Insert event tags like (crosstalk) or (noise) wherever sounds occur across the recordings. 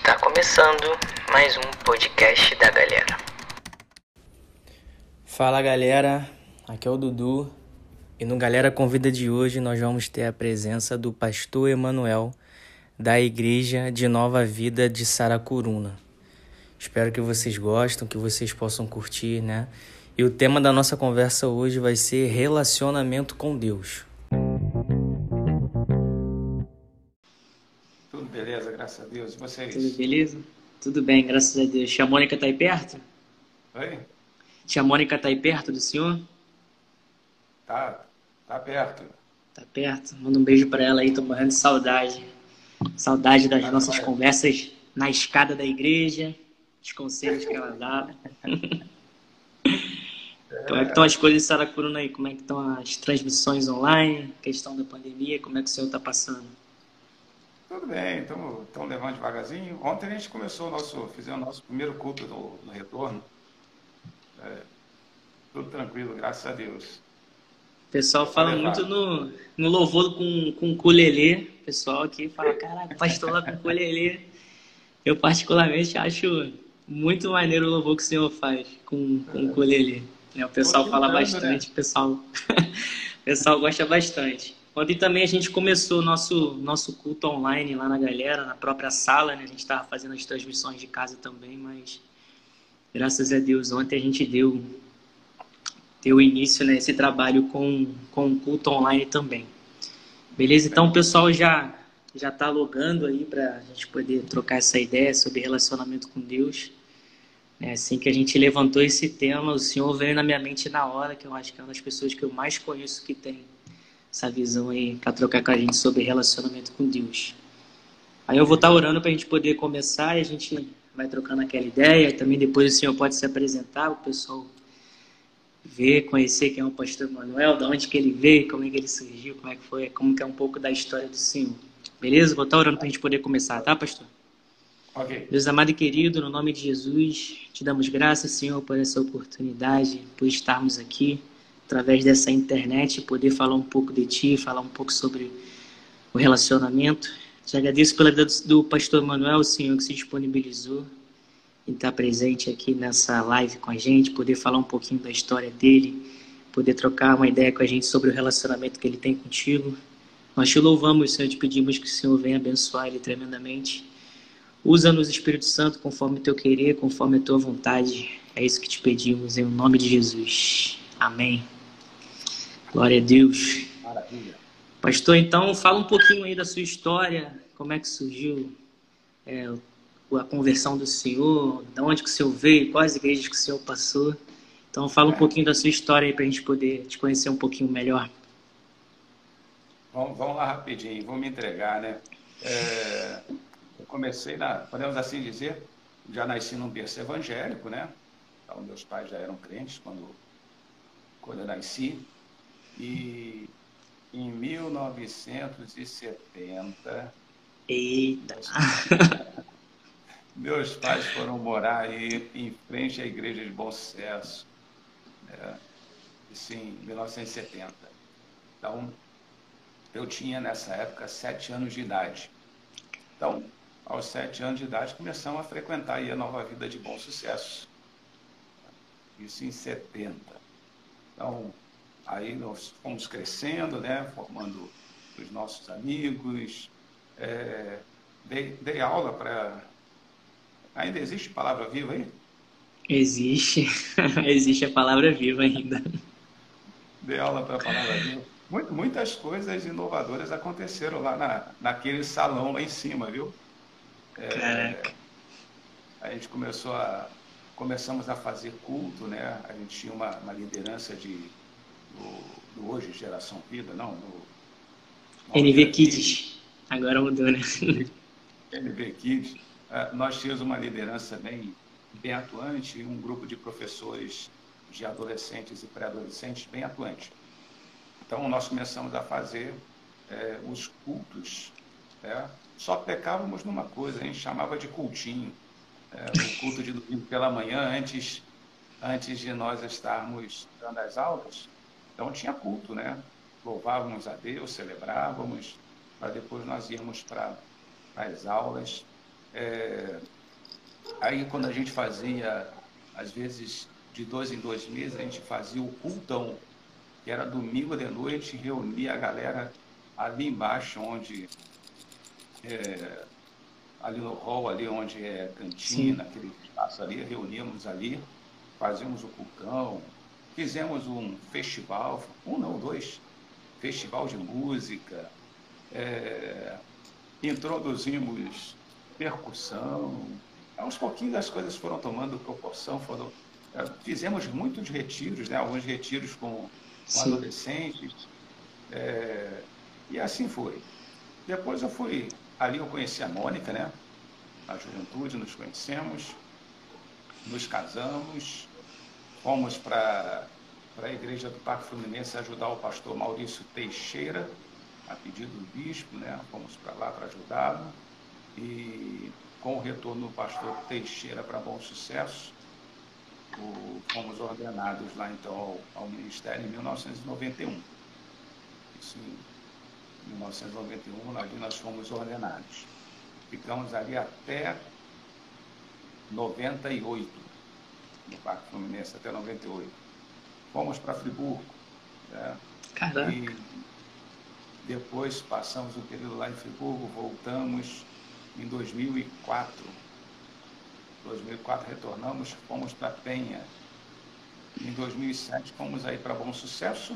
Está começando mais um podcast da galera. Fala galera, aqui é o Dudu e no Galera Convida de hoje nós vamos ter a presença do pastor Emanuel da Igreja de Nova Vida de Saracuruna. Espero que vocês gostem, que vocês possam curtir, né? E o tema da nossa conversa hoje vai ser relacionamento com Deus. Graças a Deus. E vocês? Tudo beleza? Tudo bem, graças a Deus. Tia Mônica tá aí perto? Oi? Tia Mônica tá aí perto do senhor? Tá, tá perto. Tá perto. Manda um beijo para ela aí, tô morrendo de saudade. Saudade das Tá nossas conversas na escada da igreja, os conselhos que ela (laughs) dava. Como é que estão as coisas em Saracuruna aí? Como é que estão as transmissões online? Questão da pandemia, como é que o senhor está passando? Tudo bem, estamos levando devagarzinho. Ontem a gente começou o nosso, fizemos o nosso primeiro culto no, no retorno. É, tudo tranquilo, graças a Deus. O pessoal fala muito no, no louvor com, com ukulele. O pessoal aqui fala, caraca, pastor lá com ukulele. Eu particularmente acho muito maneiro o louvor que o senhor faz com, com ukulele. Né, O pessoal fala brincando, bastante, o pessoal, (laughs) o pessoal gosta bastante. Ontem também a gente começou nosso, nosso culto online lá na galera, na própria sala, né? A gente estava fazendo as transmissões de casa também, mas graças a Deus ontem a gente deu deu início nesse trabalho com, com culto online também. Beleza? Então o pessoal já já está logando aí para a gente poder trocar essa ideia sobre relacionamento com Deus. É, assim que a gente levantou esse tema, o Senhor veio na minha mente na hora, que eu acho que é uma das pessoas que eu mais conheço que tem essa visão aí para trocar com a gente sobre relacionamento com Deus. Aí eu vou estar orando para a gente poder começar e a gente vai trocando aquela ideia. Também depois o Senhor pode se apresentar, o pessoal ver, conhecer quem é o pastor Manuel, de onde que ele veio, como é que ele surgiu, como é que foi, como que é um pouco da história do Senhor. Beleza? Vou estar orando para a gente poder começar, tá, pastor? Ok. Deus amado e querido, no nome de Jesus, te damos graças, Senhor, por essa oportunidade, por estarmos aqui, através dessa internet, poder falar um pouco de Ti, falar um pouco sobre o relacionamento. Te agradeço pela vida do pastor Manuel, Senhor, que se disponibilizou em estar presente aqui nessa live com a gente, poder falar um pouquinho da história dele, poder trocar uma ideia com a gente sobre o relacionamento que ele tem contigo. Nós te louvamos, Senhor, te pedimos que o Senhor venha abençoar ele tremendamente. Usa-nos, Espírito Santo, conforme o teu querer, conforme a tua vontade. É isso que te pedimos, em nome de Jesus. Amém. Glória a Deus. Maravilha. Pastor, então fala um pouquinho aí da sua história, como é que surgiu é, a conversão do Senhor, de onde que o Senhor veio, quais igrejas que o Senhor passou. Então fala um pouquinho da sua história aí para a gente poder te conhecer um pouquinho melhor. Vamos, vamos lá rapidinho, vou me entregar, né? É, eu comecei na, podemos assim dizer, já nasci num berço evangélico, né? Então, meus pais já eram crentes quando, quando eu nasci. E em 1970, Eita! (laughs) meus pais foram morar aí em frente à igreja de Bom Sucesso, né? Isso em 1970. Então, eu tinha nessa época sete anos de idade. Então, aos sete anos de idade, começamos a frequentar aí a nova vida de bom sucesso. Isso em 70. Então, aí nós fomos crescendo, né, formando os nossos amigos. É, dei, dei aula para. Ainda existe palavra viva aí? Existe, (laughs) existe a palavra viva ainda. Dei aula para a palavra viva. Muitas coisas inovadoras aconteceram lá na, naquele salão lá em cima, viu? Caraca. A gente começou a começamos a fazer culto, né? A gente tinha uma, uma liderança de do, do hoje geração vida, não, no, no NV Kids. Agora mudou, né? NV Kids. Eh, nós tínhamos uma liderança bem bem atuante, e um grupo de professores de adolescentes e pré-adolescentes bem atuante. Então nós começamos a fazer eh, os cultos. né? Só pecávamos numa coisa, a gente chamava de cultinho. É, o culto de domingo pela manhã, antes, antes de nós estarmos dando as aulas. Então tinha culto, né? Louvávamos a Deus, celebrávamos, para depois nós irmos para as aulas. É, aí quando a gente fazia, às vezes, de dois em dois meses, a gente fazia o cultão, que era domingo de noite, reunia a galera ali embaixo, onde é, ali no hall, ali onde é cantina, Sim. aquele espaço ali, reuníamos ali, fazíamos o cultão, fizemos um festival, um não, dois, festival de música, é, introduzimos percussão, aos pouquinhos as coisas foram tomando proporção, foram, é, fizemos muitos retiros, né, alguns retiros com, com adolescentes, é, e assim foi. Depois eu fui Ali eu conheci a Mônica, né? Na juventude, nos conhecemos, nos casamos, fomos para a igreja do Parque Fluminense ajudar o pastor Maurício Teixeira, a pedido do bispo, né? Fomos para lá para ajudá-lo. E com o retorno do pastor Teixeira para Bom Sucesso, o, fomos ordenados lá então ao, ao ministério em 1991. Isso 1991, ali nós fomos ordenados. Ficamos ali até 98, no Parque Fluminense, até 98. Fomos para Friburgo. Né? Caramba. E depois passamos um período lá em Friburgo, voltamos em 2004. 2004 retornamos, fomos para Penha. Em 2007 fomos aí para Bom Sucesso,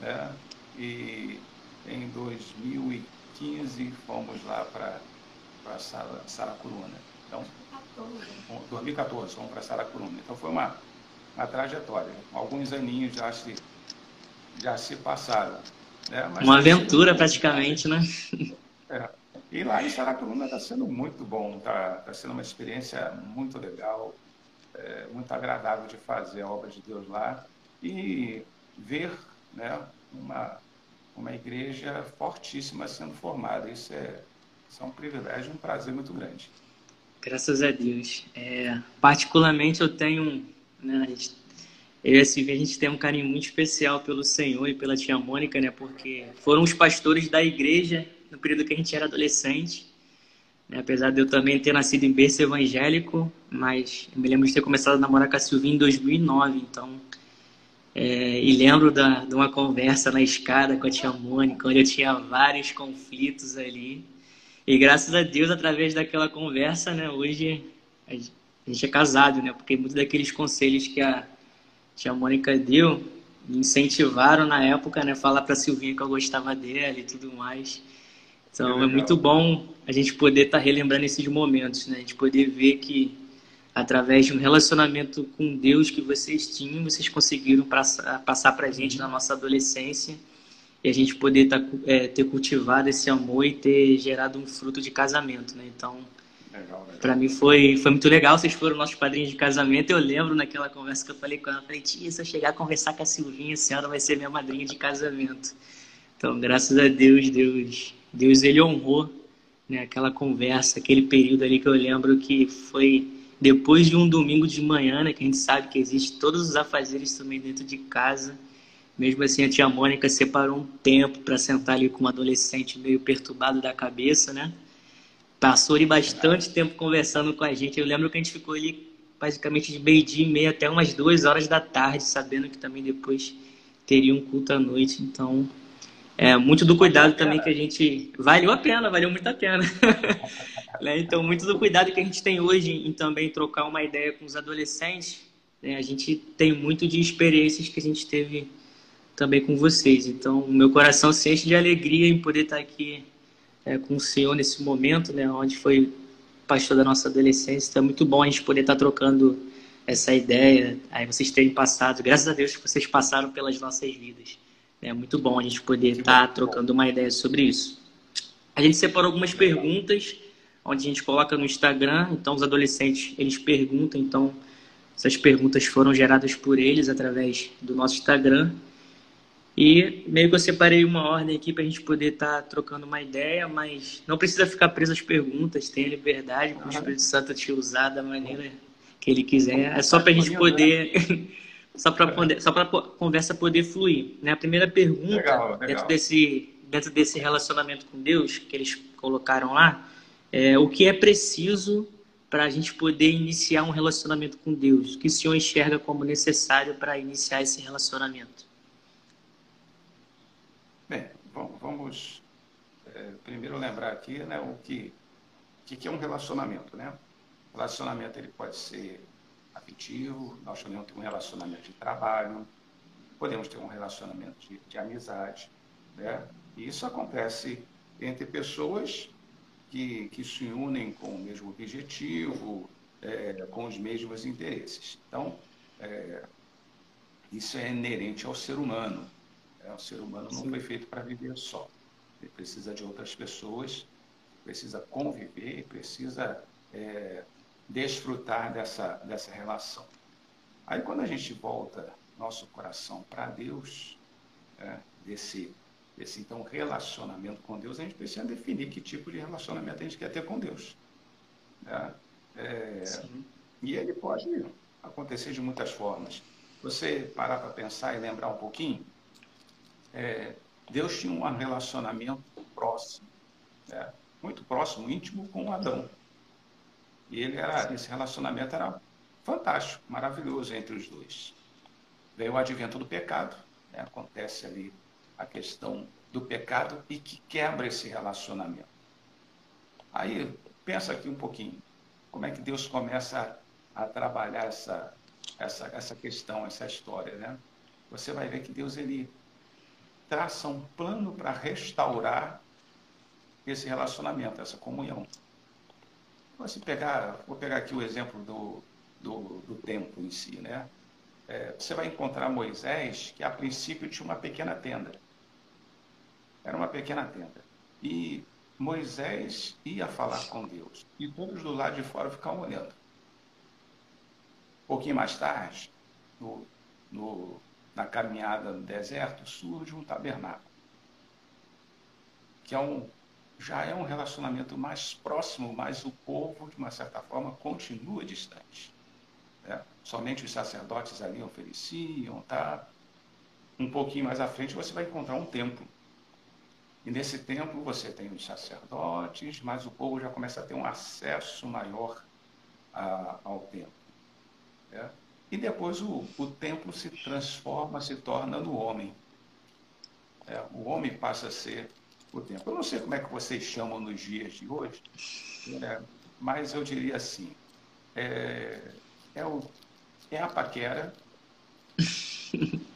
né? E em 2015 fomos lá para Saracuruna. Então, 2014, fomos para Saracuruna. Então foi uma, uma trajetória. Alguns aninhos já se, já se passaram. Né? Mas uma aventura praticamente, né? É. E lá em Saracuruna está sendo muito bom, está tá sendo uma experiência muito legal, é, muito agradável de fazer a obra de Deus lá e ver né, uma, uma igreja fortíssima sendo formada. Isso é, isso é um privilégio, um prazer muito grande. Graças a Deus. É, particularmente eu tenho, né, a gente, eu e a Silvia, a gente tem um carinho muito especial pelo Senhor e pela tia Mônica, né, porque foram os pastores da igreja no período que a gente era adolescente. Né, apesar de eu também ter nascido em berço evangélico, mas eu me lembro de ter começado a namorar com a Silvia em 2009, então é, e lembro da, de uma conversa na escada com a tia Mônica, onde eu tinha vários conflitos ali. E graças a Deus, através daquela conversa, né, hoje a gente é casado, né? Porque muitos daqueles conselhos que a tia Mônica deu me incentivaram na época, né? Falar para Silvinha que eu gostava dela e tudo mais. Então é, é muito bom a gente poder estar tá relembrando esses momentos, né? A gente poder ver que através de um relacionamento com Deus que vocês tinham, vocês conseguiram passar, passar para a gente na nossa adolescência e a gente poder tá, é, ter cultivado esse amor e ter gerado um fruto de casamento, né? Então, para mim foi, foi muito legal. Vocês foram nossos padrinhos de casamento. Eu lembro naquela conversa que eu falei com ela, falei, tia, se eu chegar a conversar com a Silvinha, a senhora vai ser minha madrinha de casamento. Então, graças a Deus, Deus, Deus ele honrou né, aquela conversa, aquele período ali que eu lembro que foi depois de um domingo de manhã, né, que a gente sabe que existe todos os afazeres também dentro de casa. Mesmo assim, a tia Mônica separou um tempo para sentar ali com um adolescente meio perturbado da cabeça, né? Passou ali bastante tempo conversando com a gente. Eu lembro que a gente ficou ali basicamente de meio-dia e meia até umas duas horas da tarde, sabendo que também depois teria um culto à noite. Então, é muito do cuidado também que a gente. Valeu a pena, valeu muito a pena. (laughs) Né? Então, muito do cuidado que a gente tem hoje em também trocar uma ideia com os adolescentes, né? a gente tem muito de experiências que a gente teve também com vocês. Então, meu coração se enche de alegria em poder estar aqui é, com o Senhor nesse momento, né? onde foi pastor da nossa adolescência. Então, é muito bom a gente poder estar trocando essa ideia, aí vocês terem passado, graças a Deus que vocês passaram pelas nossas vidas. É muito bom a gente poder estar trocando uma ideia sobre isso. A gente separou algumas perguntas onde a gente coloca no Instagram. Então, os adolescentes, eles perguntam. Então, essas perguntas foram geradas por eles através do nosso Instagram. E meio que eu separei uma ordem aqui para a gente poder estar tá trocando uma ideia, mas não precisa ficar preso às perguntas, tenha liberdade para o Espírito Santo te usar da maneira que ele quiser. É só para a gente poder. (laughs) só para só a conversa poder fluir. Né? A primeira pergunta, legal, legal. Dentro, desse, dentro desse relacionamento com Deus que eles colocaram lá, é, o que é preciso para a gente poder iniciar um relacionamento com Deus? O que o senhor enxerga como necessário para iniciar esse relacionamento? Bem, vamos é, primeiro lembrar aqui né, o que, o que é um relacionamento. Né? Relacionamento ele pode ser afetivo, nós podemos ter um relacionamento de trabalho, podemos ter um relacionamento de, de amizade. Né? E isso acontece entre pessoas que, que se unem com o mesmo objetivo, é, com os mesmos interesses. Então, é, isso é inerente ao ser humano. É, o ser humano não Sim. foi feito para viver só. Ele precisa de outras pessoas, precisa conviver, precisa é, desfrutar dessa, dessa relação. Aí, quando a gente volta nosso coração para Deus, é, desse esse então relacionamento com Deus, a gente precisa definir que tipo de relacionamento a gente quer ter com Deus. Né? É, e ele pode acontecer de muitas formas. Você parar para pensar e lembrar um pouquinho, é, Deus tinha um relacionamento próximo, né? muito próximo, íntimo com Adão. E ele era, esse relacionamento era fantástico, maravilhoso entre os dois. Veio o advento do pecado, né? acontece ali a questão do pecado e que quebra esse relacionamento. Aí, pensa aqui um pouquinho. Como é que Deus começa a, a trabalhar essa, essa, essa questão, essa história, né? Você vai ver que Deus, ele traça um plano para restaurar esse relacionamento, essa comunhão. Você pegar, vou pegar aqui o exemplo do, do, do templo em si, né? É, você vai encontrar Moisés, que a princípio tinha uma pequena tenda. Era uma pequena tenda. E Moisés ia falar com Deus. E todos do lado de fora ficavam olhando. Um pouquinho mais tarde, no, no, na caminhada no deserto, surge um tabernáculo. Que é um, já é um relacionamento mais próximo, mas o povo, de uma certa forma, continua distante. Né? Somente os sacerdotes ali ofereciam, tá? Um pouquinho mais à frente você vai encontrar um templo e nesse templo você tem os sacerdotes, mas o povo já começa a ter um acesso maior a, ao templo. Né? E depois o, o templo se transforma, se torna no homem. É, o homem passa a ser o templo. Eu não sei como é que vocês chamam nos dias de hoje, é, mas eu diria assim: é, é, o, é a paquera. (laughs)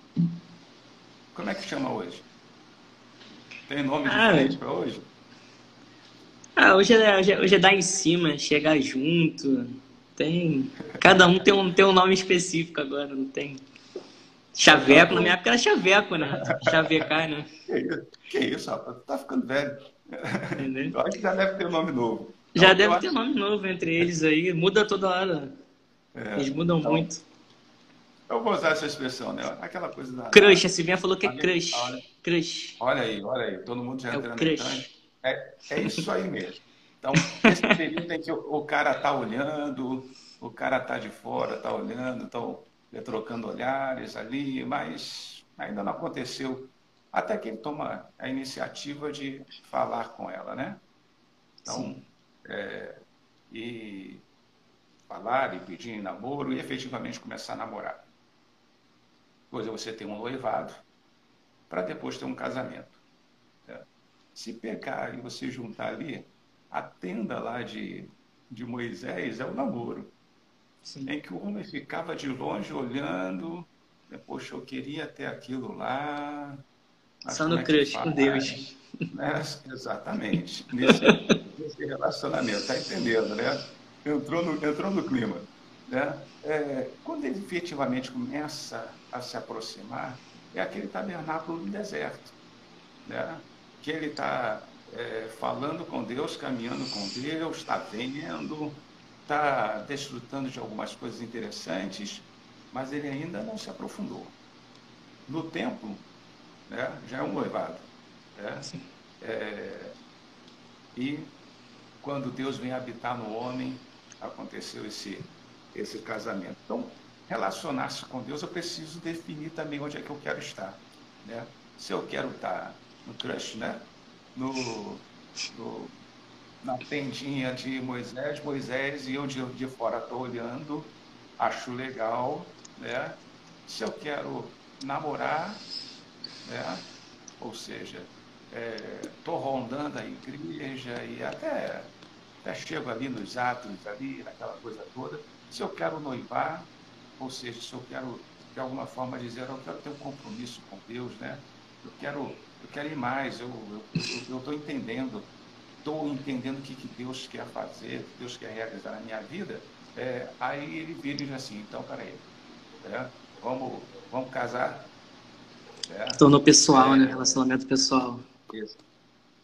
Como é que chama hoje? Tem nome ah, diferente para hoje? Ah, hoje é, hoje, é, hoje é dar em cima, chegar junto. Tem. Cada um tem um, tem um nome específico agora, não tem. Chaveco, na minha época era chaveco, né? Chavecar, né? Que isso, que isso rapaz? Tu tá ficando velho. Entendeu? Eu acho que já deve ter um nome novo. Já então, deve ter acho... nome novo entre eles aí. Muda toda hora. É, Eles mudam então, muito. Eu vou usar essa expressão, né? Aquela coisa da. Crush, a Silvinha falou que é crush. Olha, crush. Olha aí, olha aí. Todo mundo já é entrando em É, é isso aí mesmo. Então, esse período em que o, o cara tá olhando, o cara tá de fora, tá olhando, estão trocando olhares ali, mas ainda não aconteceu. Até que ele toma a iniciativa de falar com ela, né? Então, é, e falar e pedir namoro e efetivamente começar a namorar. Coisa é você ter um noivado para depois ter um casamento. É. Se pegar e você juntar ali, a tenda lá de, de Moisés é o namoro. Sim. Em que o homem ficava de longe olhando, né, poxa, eu queria ter aquilo lá. Só no é crush com Deus. Né? Exatamente. Nesse, nesse relacionamento, tá entendendo, né? Entrou no, entrou no clima. Né? É, quando ele efetivamente começa a se aproximar, é aquele tabernáculo do deserto, né? que ele está é, falando com Deus, caminhando com Deus, está vendo, está desfrutando de algumas coisas interessantes, mas ele ainda não se aprofundou. No templo, né, já é um noivado. Né? É, e quando Deus vem habitar no homem, aconteceu esse esse casamento. Então, relacionar-se com Deus, eu preciso definir também onde é que eu quero estar. Né? Se eu quero estar no crush, né? No, no na tendinha de Moisés, Moisés e eu de, de fora estou olhando, acho legal, né? Se eu quero namorar, né? Ou seja, estou é, rondando a igreja e até, até chego ali nos atos, ali, naquela coisa toda. Se eu quero noivar, ou seja, se eu quero de alguma forma dizer, eu quero ter um compromisso com Deus, né? Eu quero, eu quero ir mais, eu estou entendendo estou entendendo o que, que Deus quer fazer, o que Deus quer realizar na minha vida, é, aí ele vira e diz assim, então, peraí, é, vamos, vamos casar? É, Tornou pessoal, né? Relacionamento pessoal. Isso.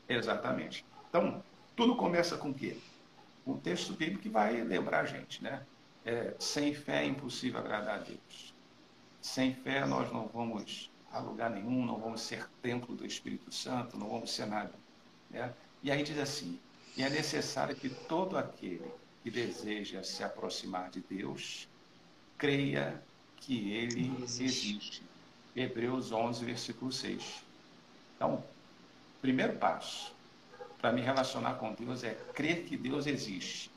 Exatamente. Então, tudo começa com o quê? Um texto bíblico que vai lembrar a gente, né? É, sem fé é impossível agradar a Deus. Sem fé nós não vamos a lugar nenhum, não vamos ser templo do Espírito Santo, não vamos ser nada. Né? E aí diz assim: e é necessário que todo aquele que deseja se aproximar de Deus creia que ele existe. Hebreus 11, versículo 6. Então, primeiro passo para me relacionar com Deus é crer que Deus existe.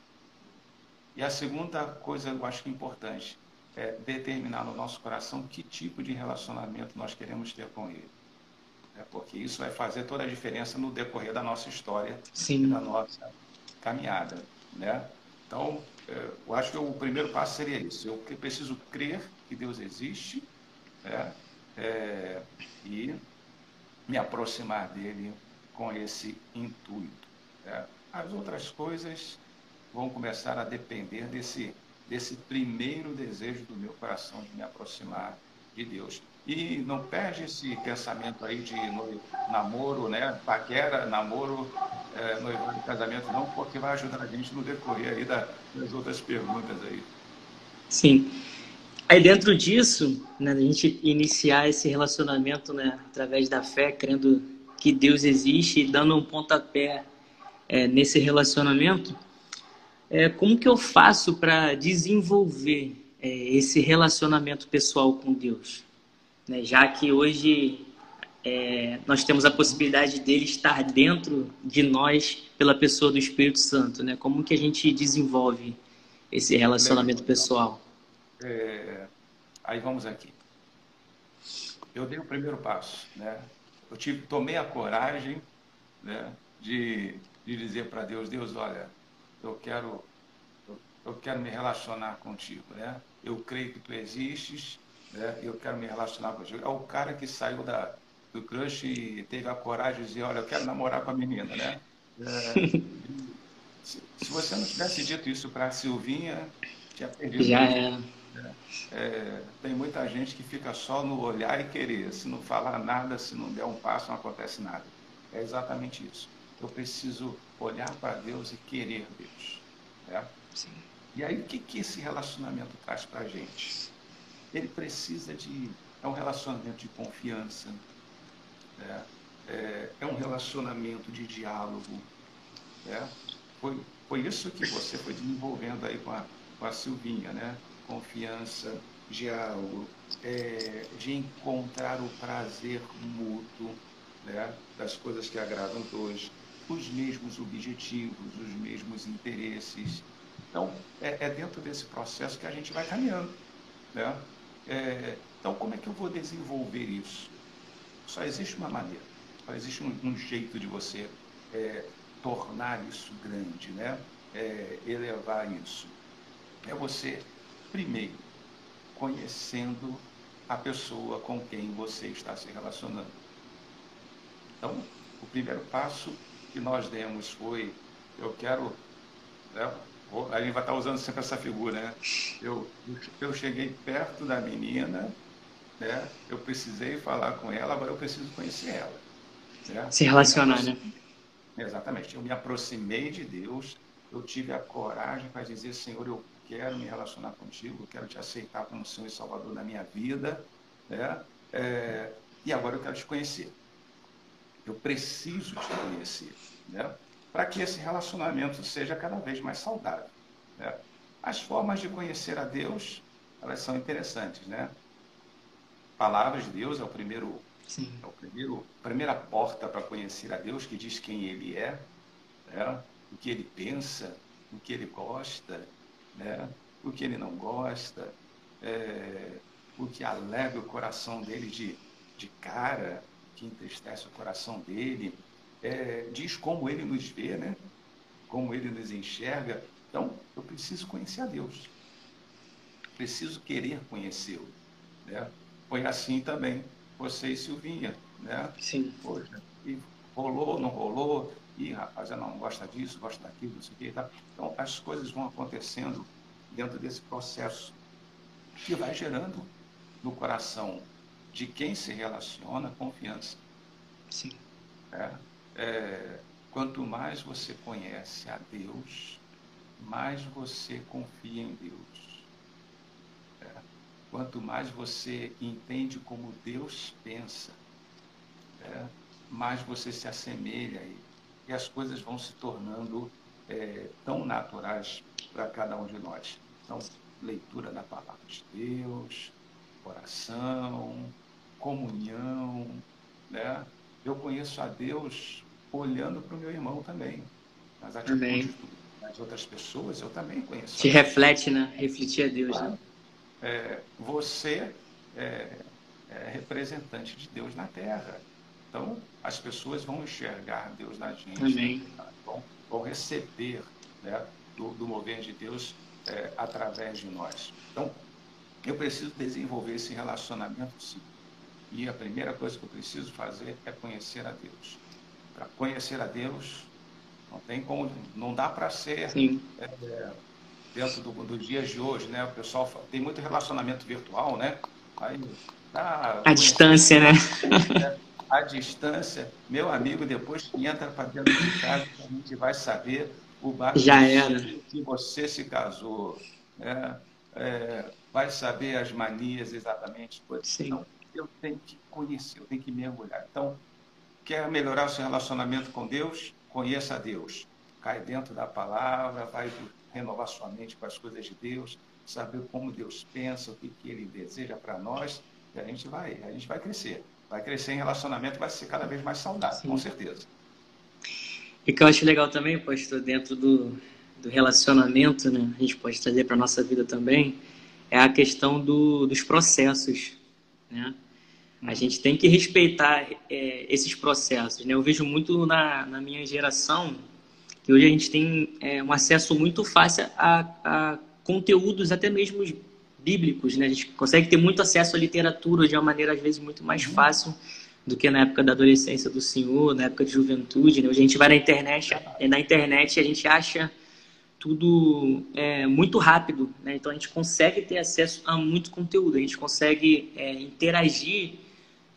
E a segunda coisa eu acho que é importante é determinar no nosso coração que tipo de relacionamento nós queremos ter com Ele né? porque isso vai fazer toda a diferença no decorrer da nossa história, Sim. da nossa caminhada. Né? Então, é, eu acho que o primeiro passo seria isso. Eu preciso crer que Deus existe né? é, e me aproximar dele com esse intuito. Né? As outras coisas vão começar a depender desse, desse primeiro desejo do meu coração de me aproximar de Deus. E não perde esse pensamento aí de namoro, né? Paquera, namoro, é, noivado casamento, não, porque vai ajudar a gente no decorrer aí das outras perguntas aí. Sim. Aí dentro disso, né, a gente iniciar esse relacionamento né, através da fé, crendo que Deus existe e dando um pontapé é, nesse relacionamento, é, como que eu faço para desenvolver é, esse relacionamento pessoal com Deus? né? já que hoje é, nós temos a possibilidade dele estar dentro de nós pela pessoa do Espírito Santo. Né? Como que a gente desenvolve esse relacionamento pessoal? É, aí vamos aqui. Eu dei o primeiro passo, né? Eu tive, tomei a coragem, né, de, de dizer para Deus, Deus, olha, eu quero, eu, eu quero me relacionar contigo, né? Eu creio que tu existes, né? eu quero me relacionar você. É o cara que saiu da, do crush e teve a coragem de dizer, olha, eu quero namorar com a menina, né? (laughs) É, se, se, você não tivesse dito isso para a Silvinha, tinha perdido. Já é. É, tem muita gente que fica só no olhar e querer. Se não falar nada, se não der um passo, não acontece nada. É exatamente isso. Eu preciso olhar para Deus e querer Deus. Né? E aí, o que, que esse relacionamento traz para a gente? ele precisa de. É um relacionamento de confiança, né? é, é um relacionamento de diálogo. Né? Foi, foi isso que você foi desenvolvendo aí com a, com a Silvinha, né? Confiança, diálogo, é, de encontrar o prazer mútuo né? das coisas que agradam dois, os mesmos objetivos, os mesmos interesses. Então, é, é dentro desse processo que a gente vai caminhando. Né? É, então, como é que eu vou desenvolver isso? Só existe uma maneira, só existe um, um jeito de você é, tornar isso grande, né? É, elevar isso. É você, primeiro, conhecendo a pessoa com quem você está se relacionando. Então, o primeiro passo que nós demos foi: eu quero né, a gente vai estar usando sempre essa figura, né? Eu, eu cheguei perto da menina, né? Eu precisei falar com ela, agora eu preciso conhecer ela. Né? Se relacionar, né? Exatamente. Eu me aproximei de Deus, eu tive a coragem para dizer, Senhor, eu quero me relacionar contigo, eu quero te aceitar como Senhor e Salvador da minha vida, né? É, e agora eu quero te conhecer. Eu preciso te conhecer, né? para que esse relacionamento seja cada vez mais saudável. Né? As formas de conhecer a Deus, elas são interessantes, né? Palavras de Deus é o primeiro, Sim. é o primeiro, a primeira porta para conhecer a Deus, que diz quem Ele é. Né? o que ele pensa, o que ele gosta, né? o que ele não gosta, é, o que alegra o coração dele de, de cara, que entristece o coração dele, é, diz como ele nos vê, né? como ele nos enxerga. Então, eu preciso conhecer a Deus. Preciso querer conhecê-lo. Né? Foi assim também, você e Silvinha. Né? Sim. Poxa, e rolou, não rolou, e rapaz, ela não gosta disso, gosta daquilo, não sei o que. Tá? Então, as coisas vão acontecendo dentro desse processo que vai gerando no coração de quem se relaciona confiança. Sim. É, é, quanto mais você conhece a Deus, mais você confia em Deus. É, quanto mais você entende como Deus pensa, é, mais você se assemelha a Ele. E as coisas vão se tornando é, tão naturais para cada um de nós. Então, leitura da palavra de Deus, oração, comunhão, né? Eu conheço a Deus olhando para o meu irmão também. As atitudes das outras pessoas eu também conheço. Te reflete, né? Refletir a Deus, claro. né? É, você é, é, representante de Deus na Terra. Então, as pessoas vão enxergar Deus na gente. Amém. Vão, vão receber né, do, do mover de Deus é, através de nós. Então, eu preciso desenvolver esse relacionamento sim. E a primeira coisa que eu preciso fazer é conhecer a Deus. Para conhecer a Deus, não tem como, não dá para ser é, dentro dos do dias de hoje, né? O pessoal fala, tem muito relacionamento virtual, né? Aí, tá, a distância, né? (laughs) a distância, meu amigo, depois que entra para dentro de casa, a gente vai saber o barco Já era. que você se casou. Né? É, vai saber as manias exatamente. Sim. Então, eu tenho que conhecer, eu tenho que mergulhar. Então, quer melhorar o seu relacionamento com Deus? Conheça a Deus. Cai dentro da palavra, vai renovar sua mente com as coisas de Deus, saber como Deus pensa, o que, que Ele deseja para nós, e a gente vai, a gente vai crescer. Vai crescer em relacionamento, vai ser cada vez mais saudável, Sim. com certeza. E que eu acho legal também, pastor, dentro do, do relacionamento, né, a gente pode trazer para a nossa vida também, é a questão do, dos processos, né? A gente tem que respeitar é, esses processos, né? Eu vejo muito na, na minha geração que hoje a gente tem é, um acesso muito fácil a, a, conteúdos até mesmo bíblicos, né? A gente consegue ter muito acesso à literatura de uma maneira às vezes muito mais uhum. fácil do que na época da adolescência do senhor, na época de juventude. Né? Hoje a gente vai na internet, na internet a gente acha tudo é, muito rápido, né? então a gente consegue ter acesso a muito conteúdo, a gente consegue é, interagir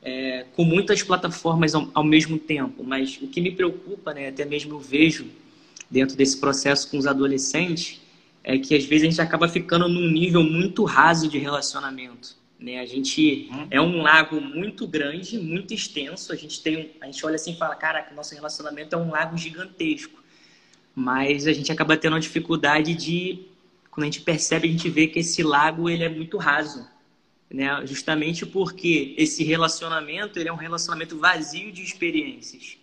é, com muitas plataformas ao, ao, mesmo tempo. Mas o que me preocupa, né, até mesmo eu vejo dentro desse processo com os adolescentes, é que às vezes a gente acaba ficando num nível muito raso de relacionamento. Né? A gente uhum. é um lago muito grande, muito extenso. A gente tem, a gente olha assim e fala, caraca, nosso relacionamento é um lago gigantesco. Mas a gente acaba tendo a dificuldade de, quando a gente percebe, a gente vê que esse lago ele é muito raso, né? Justamente porque esse relacionamento ele é um relacionamento vazio de experiências.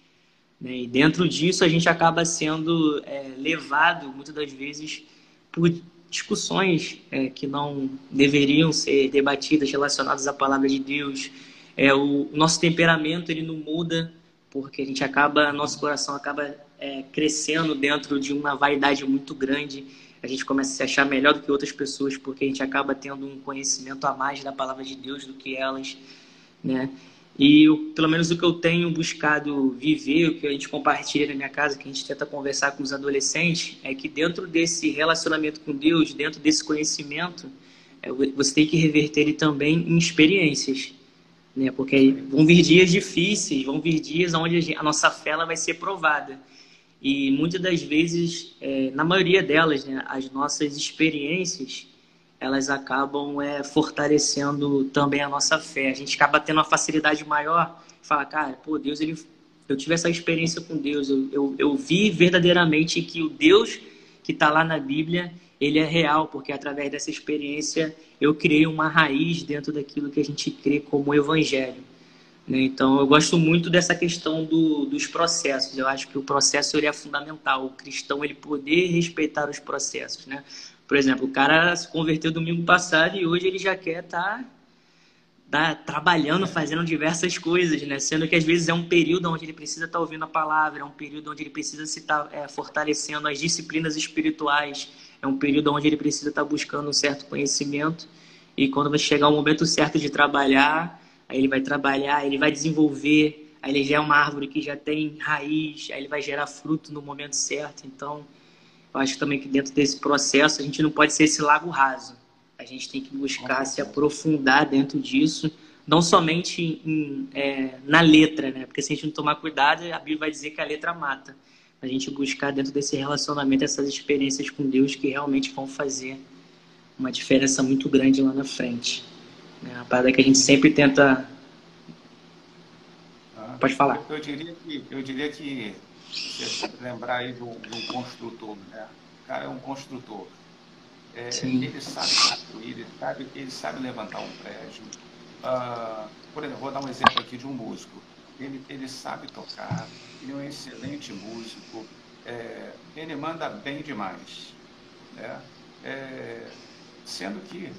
Né? E dentro disso a gente acaba sendo é, levado muitas das vezes por discussões é, que não deveriam ser debatidas relacionadas à palavra de Deus. É, o nosso temperamento ele não muda porque a gente acaba, nosso coração acaba é, crescendo dentro de uma vaidade muito grande. A gente começa a se achar melhor do que outras pessoas porque a gente acaba tendo um conhecimento a mais da palavra de Deus do que elas, né? E eu, pelo menos o que eu tenho buscado viver, o que a gente compartilha na minha casa, que a gente tenta conversar com os adolescentes, é que dentro desse relacionamento com Deus, dentro desse conhecimento, é, você tem que reverter ele também em experiências. Né? Porque vão vir dias difíceis, vão vir dias onde a nossa fé ela vai ser provada. E muitas das vezes, é, na maioria delas, né, as nossas experiências elas acabam é, fortalecendo também a nossa fé. A gente acaba tendo uma facilidade maior, fala, cara, pô, Deus, ele, eu tive essa experiência com Deus, eu, eu, eu vi verdadeiramente que o Deus que está lá na Bíblia, ele é real, porque através dessa experiência eu criei uma raiz dentro daquilo que a gente crê como Evangelho. Né? Então, eu gosto muito dessa questão do, dos processos. Eu acho que o processo ele é fundamental. O cristão ele poder respeitar os processos, né? Por exemplo, o cara se converteu domingo passado e hoje ele já quer estar tá, tá trabalhando, fazendo diversas coisas, né? Sendo que às vezes é um período onde ele precisa estar tá ouvindo a palavra, é um período onde ele precisa se estar tá, é, fortalecendo as disciplinas espirituais, é um período onde ele precisa estar tá buscando um certo conhecimento. E quando vai chegar o momento certo de trabalhar, aí ele vai trabalhar, ele vai desenvolver, aí ele já é uma árvore que já tem raiz, aí ele vai gerar fruto no momento certo. Então, eu acho também que dentro desse processo a gente não pode ser esse lago raso. A gente tem que buscar se aprofundar dentro disso, não somente em, é, na letra, né? Porque se a gente não tomar cuidado, a Bíblia vai dizer que a letra mata. A gente buscar dentro desse relacionamento essas experiências com Deus que realmente vão fazer uma diferença muito grande lá na frente. É uma parada que a gente sempre tenta. Ah, Pode falar. Eu, eu, diria que, eu diria que você lembrar aí do, do construtor, né? O cara é um construtor. É, ele sabe construir, ele sabe, ele sabe levantar um prédio. Uh, por exemplo, vou dar um exemplo aqui de um músico. Ele, ele sabe tocar, ele é um excelente músico, é, ele manda bem demais. Né? É, sendo que,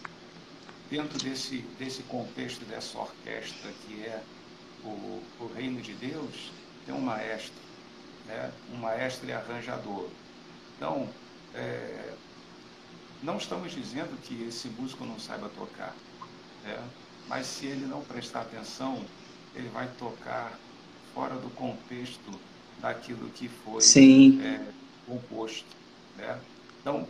dentro desse, desse contexto, dessa orquestra que é o, o reino de Deus, tem um maestro né? um maestro e arranjador. Então, é, não estamos dizendo que esse músico não saiba tocar, né? mas se ele não prestar atenção, ele vai tocar fora do contexto daquilo que foi é, composto. Né? Então,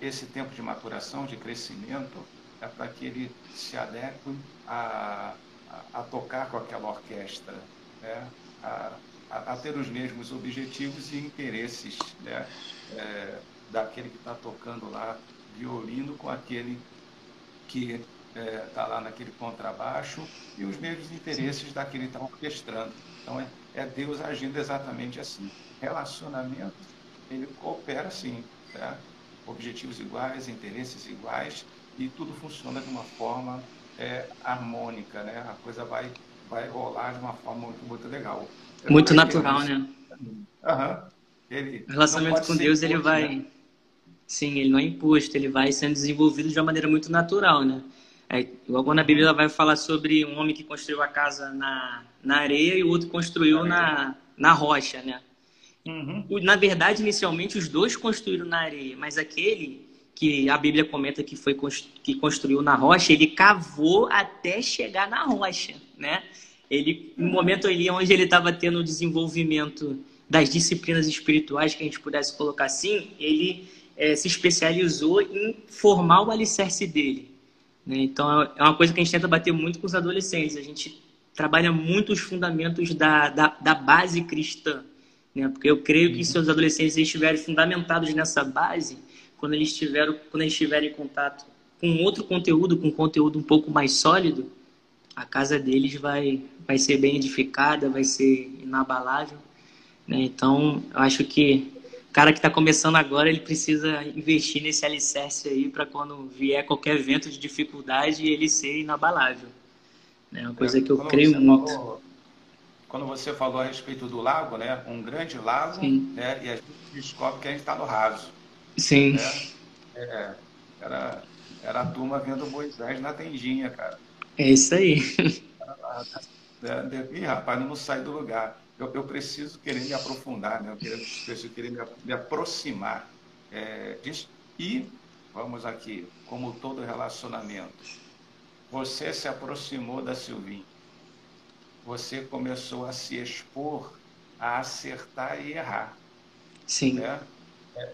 esse tempo de maturação, de crescimento, é para que ele se adeque a, a, a tocar com aquela orquestra, né? a, a, a ter os mesmos objetivos e interesses né? É, daquele que está tocando lá violino com aquele que está é, tá lá naquele contrabaixo e os mesmos interesses Sim. daquele que está orquestrando. Então é, é, Deus agindo exatamente assim. Relacionamento, ele coopera assim, tá? objetivos iguais, interesses iguais e tudo funciona de uma forma é, harmônica, né? A coisa vai vai rolar de uma forma muito, muito legal. Muito natural, né? Uhum. Ele o relacionamento com Deus, ele vai. Né? Sim, ele não é imposto, ele vai sendo desenvolvido de uma maneira muito natural, né? É, igual quando a Bíblia vai falar sobre um homem que construiu a casa na, na areia e o outro construiu na, na rocha, né? Uhum. Na verdade, inicialmente, os dois construíram na areia, mas aquele que a Bíblia comenta que foi que construiu na rocha, ele cavou até chegar na rocha, né? Ele, no momento ali onde ele estava tendo o desenvolvimento das disciplinas espirituais, que a gente pudesse colocar assim, ele é, se especializou em formar o alicerce dele. Né? Então, é uma coisa que a gente tenta bater muito com os adolescentes. A gente trabalha muito os fundamentos da, da, da base cristã. Né? Porque eu creio que se os adolescentes estiverem fundamentados nessa base, quando eles, tiveram, quando eles estiverem em contato com outro conteúdo, com conteúdo um pouco mais sólido, a casa deles vai, vai ser bem edificada, vai ser inabalável. Né? Então, eu acho que o cara que está começando agora, ele precisa investir nesse alicerce aí para quando vier qualquer evento de dificuldade, ele ser inabalável. É uma coisa que eu creio muito. Falou, quando você falou a respeito do lago, né? Um grande lago, né? E a gente descobre que a gente está no raso. Sim. Né? É, era, era a turma vendo Moisés na tendinha, cara. É isso aí. (laughs) Ih, rapaz, não sai do lugar. Eu, eu, preciso querer me aprofundar, né? eu preciso querer me, me aproximar é, disso. E, vamos aqui, como todo relacionamento, você se aproximou da Silvinha. Você começou a se expor a acertar e errar. Sim. Né?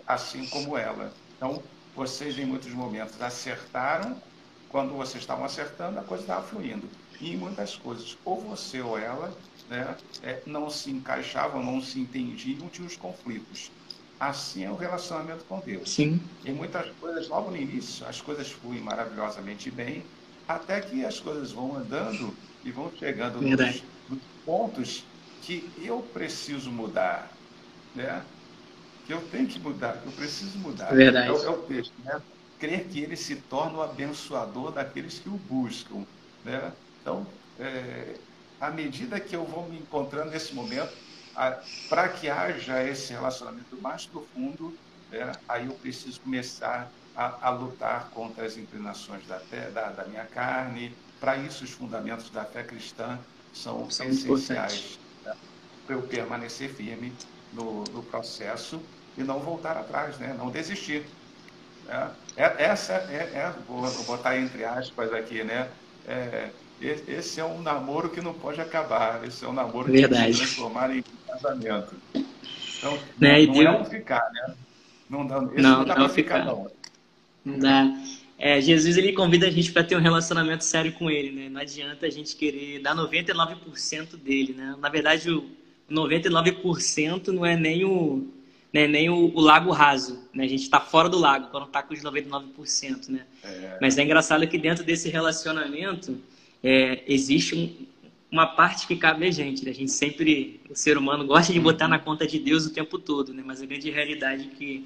Assim como ela. Então, vocês em muitos momentos acertaram quando vocês estavam acertando, a coisa estava fluindo. E em muitas coisas, ou você ou ela né, é, não se encaixavam, não se entendiam, tinham os conflitos. Assim é o relacionamento com Deus. Sim. Em muitas coisas, logo no início, as coisas fluem maravilhosamente bem, até que as coisas vão andando e vão chegando nos, nos, pontos que eu preciso mudar, né? Que eu tenho que mudar, que eu preciso mudar. Verdade. É, é o texto, né? crer que ele se torna o abençoador daqueles que o buscam. Né? Então, é, à medida que eu vou me encontrando nesse momento, para que haja esse relacionamento mais profundo, né, aí eu preciso começar a, a, lutar contra as inclinações da, da, da minha carne. Para isso, os fundamentos da fé cristã são, são essenciais né, para eu permanecer firme no, no, processo e não voltar atrás, né, não desistir. É, é, essa é, é, vou botar entre aspas aqui, né? É, esse é um namoro que não pode acabar. Esse é um namoro Verdade. que pode transformar em casamento. Então, né, não, não é um ficar, né? Não, dá, esse não, não dá não ficar, ficar, não. Não dá. É, Jesus ele convida a gente para ter um relacionamento sério com ele, né? Não adianta a gente querer dar 99% dele, né? Na verdade, o 99% não é nem o né, nem o, o, lago raso, né? A gente está fora do lago quando está com os 99%, né? É. Mas é engraçado que dentro desse relacionamento é, existe um, uma parte que cabe a gente. Né? A gente sempre, o ser humano gosta de botar na conta de Deus o tempo todo, né? Mas a grande realidade é que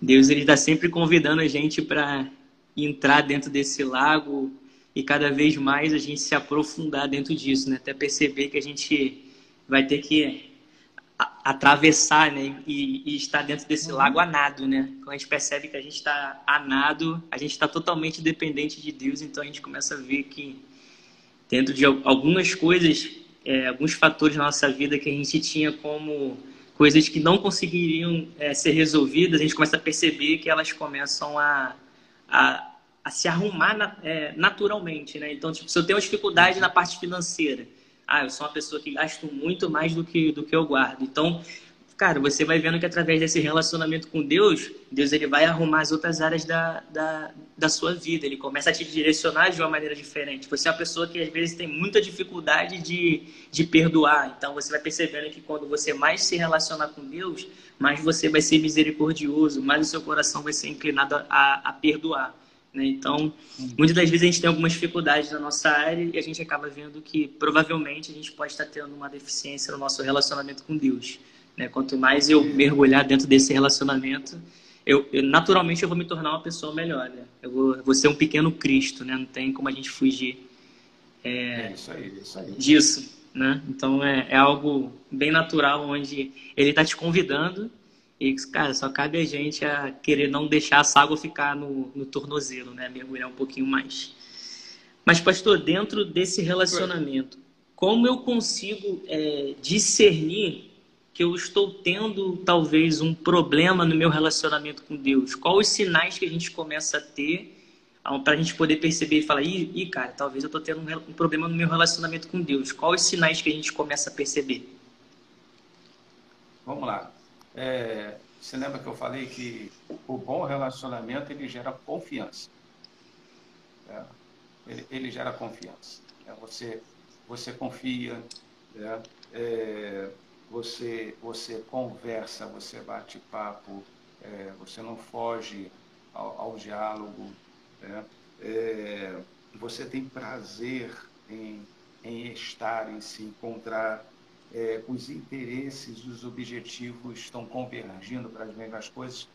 Deus está sempre convidando a gente para entrar dentro desse lago e cada vez mais a gente se aprofundar dentro disso, né? Até perceber que a gente vai ter que atravessar, né? E, e estar dentro desse uhum. lago a nado, né? Quando a gente percebe que a gente está a nado, a gente está totalmente dependente de Deus, então a gente começa a ver que dentro de algumas coisas, é, alguns fatores na nossa vida que a gente tinha como coisas que não conseguiriam é, ser resolvidas, a gente começa a perceber que elas começam a, a, a se arrumar na, é, naturalmente, né? Então, tipo, se eu tenho uma dificuldade na parte financeira, ah, eu sou uma pessoa que gasto muito mais do que, do que eu guardo. Então, cara, você vai vendo que através desse relacionamento com Deus, Deus ele vai arrumar as outras áreas da, da, da sua vida. Ele começa a te direcionar de uma maneira diferente. Você é uma pessoa que às vezes tem muita dificuldade de, de perdoar. Então você vai percebendo que quando você mais se relacionar com Deus, mais você vai ser misericordioso, mais o seu coração vai ser inclinado a, a perdoar. Né? Então, muitas das vezes a gente tem algumas dificuldades na nossa área e a gente acaba vendo que provavelmente a gente pode estar tendo uma deficiência no nosso relacionamento com Deus. Né? Quanto mais eu mergulhar dentro desse relacionamento, eu, eu, naturalmente eu vou me tornar uma pessoa melhor. Né? Eu, vou, eu vou ser um pequeno Cristo, né? não tem como a gente fugir é, é isso aí, isso aí. disso. Né? Então é, é algo bem natural, onde ele está te convidando e, cara, só cabe a gente a querer não deixar essa água ficar no, no tornozelo, né? mergulhar um pouquinho mais. Mas, pastor, dentro desse relacionamento, como eu consigo é, discernir que eu estou tendo talvez um problema no meu relacionamento com Deus? Quais os sinais que a gente começa a ter para a gente poder perceber e falar, ih, ih cara, talvez eu estou tendo um problema no meu relacionamento com Deus. Quais os sinais que a gente começa a perceber? Vamos lá. É, você lembra que eu falei que o bom relacionamento ele gera confiança. É, ele, ele, gera confiança. É, você, você confia, né? é, você, você conversa, você bate papo, é, você não foge ao, ao diálogo, né? é, você tem prazer em, em estar, em se encontrar, é, os interesses, os objetivos estão convergindo para as mesmas coisas.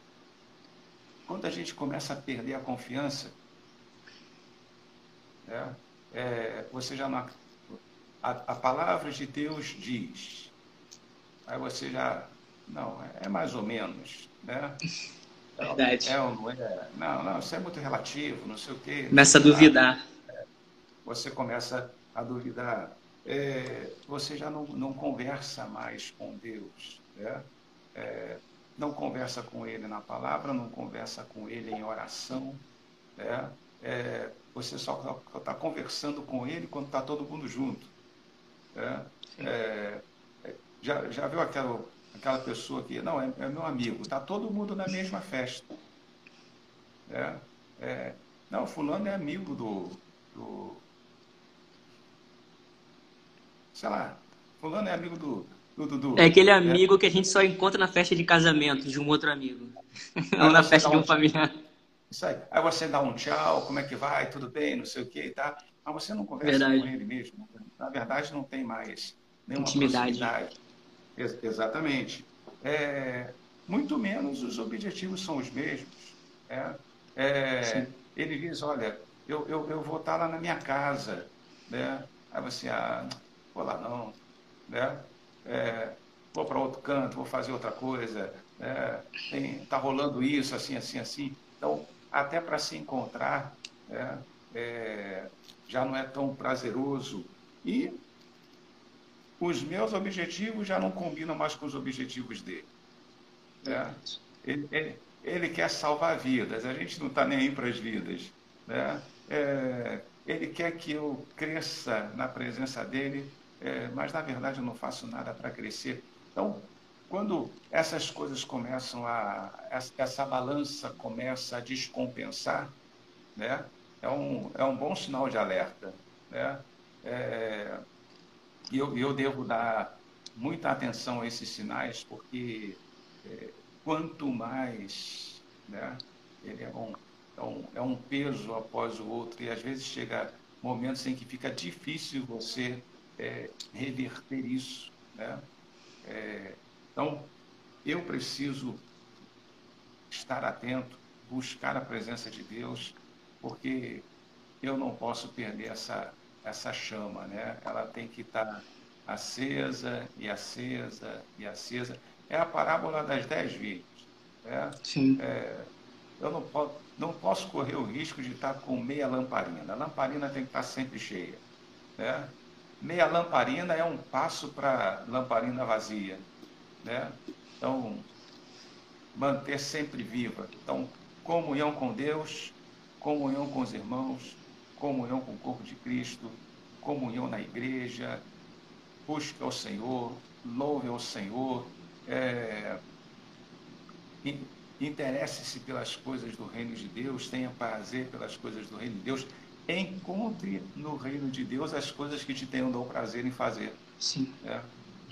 Quando a gente começa a perder a confiança, né? é, você já não. A, a palavra de Deus diz Aí você já, não, é mais ou menos, né? Verdade. É ou não é? Não, não, isso é muito relativo, não sei o quê. Começa a duvidar. É, você começa a duvidar. É, você já não, não conversa mais com Deus, né? É, não conversa com Ele na palavra, não conversa com Ele em oração, né? É, você só está conversando com Ele quando está todo mundo junto. Né? É, já, já viu aquela, aquela pessoa que, não, é, é meu amigo, está todo mundo na mesma festa. É, é, não, fulano é amigo do, do. Sei lá, fulano é amigo do, do Dudu. É aquele amigo é. que a gente só encontra na festa de casamento de um outro amigo. (laughs) Ou na festa de um, um familiar. Isso aí. Aí você dá um tchau, como é que vai, tudo bem, não sei o que, tá? Mas você não conversa verdade. com ele mesmo. Na verdade, não tem mais nenhuma Intimidade. Ex exatamente. É, muito menos os objetivos são os mesmos. É, é, ele diz, olha, eu, eu, eu vou estar lá na minha casa. Né? Aí você, ah, vou lá não, né? É, vou para outro canto, vou fazer outra coisa, né? tá rolando isso, assim, assim, assim. Então, até para se encontrar, né? é, já não é tão prazeroso. E os meus objetivos já não combinam mais com os objetivos dele. Né? Ele, ele, ele, quer salvar vidas, a gente não está nem aí para as vidas. Né? É, ele quer que eu cresça na presença dele, é, mas na verdade eu não faço nada para crescer. Então, quando essas coisas começam a. essa balança começa a descompensar, né? é, um, é um bom sinal de alerta. Né? É, eu, eu devo dar muita atenção a esses sinais, porque é, quanto mais né, ele é um, é, um, é um peso após o outro, e às vezes chega momentos em que fica difícil você é, reverter isso. Né? É, então, eu preciso estar atento, buscar a presença de Deus, porque eu não posso perder essa, essa chama, né? Ela tem que estar acesa e acesa e acesa. É a parábola das dez virgens. Né? Sim. É, eu não posso, não posso correr o risco de estar com meia lamparina. A lamparina tem que estar sempre cheia. Né? Meia lamparina é um passo para lamparina vazia. Né? Então, manter sempre viva. Então, comunhão com Deus, comunhão com os irmãos, comunhão com o corpo de Cristo, comunhão na igreja, busque ao Senhor, louve ao Senhor, é, interesse-se pelas coisas do reino de Deus, tenha prazer pelas coisas do reino de Deus, encontre no reino de Deus as coisas que te tenham dado prazer em fazer. Sim. É,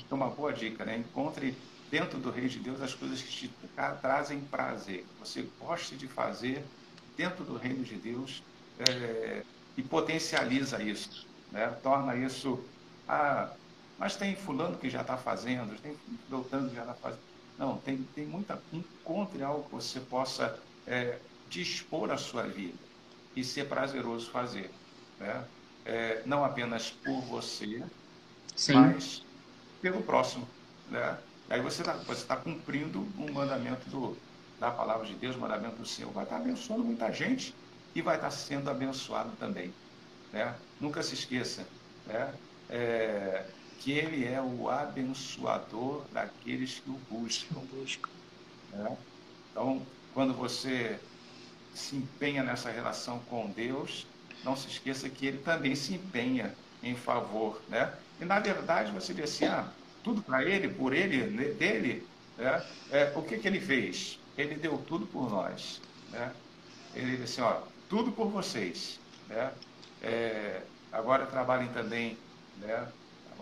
é uma boa dica, né? Encontre dentro do reino de Deus as coisas que te trazem prazer, você goste de fazer dentro do reino de Deus é, e potencializa isso, né? torna isso. Ah, mas tem fulano que já está fazendo, tem doutorando que já está fazendo. Não, tem, tem muita. Encontre algo que você possa é, dispor a sua vida e ser prazeroso fazer. Né? É, não apenas por você, Sim. mas pelo próximo. Né? Aí você está você tá cumprindo um mandamento do, da palavra de Deus, mandamento do Senhor, vai estar abençoando muita gente e vai estar sendo abençoado também. Né? Nunca se esqueça né? É, que Ele é o abençoador daqueles que o buscam. Né? Então, quando você se empenha nessa relação com Deus, não se esqueça que Ele também se empenha em favor. Né? E, na verdade, você diz assim, ah, tudo para Ele, por Ele, dele, né? é, o que, que Ele fez? ele deu tudo por nós. Né? Ele disse assim, ó, tudo por vocês. Né? É, agora trabalhem também, né?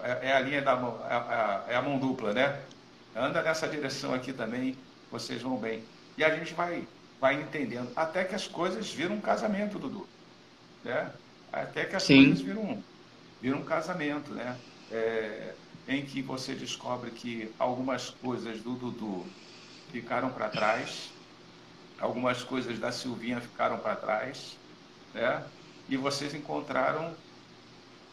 é, é a linha da mão, é a, é a mão dupla, né? Anda nessa direção aqui também, vocês vão bem. E a gente vai, vai entendendo, até que as coisas viram um casamento, Dudu. Né? Até que as Sim. coisas viram, viram um casamento, né? É, em que você descobre que algumas coisas do Dudu ficaram para trás, algumas coisas da Silvinha ficaram para trás, né? E vocês encontraram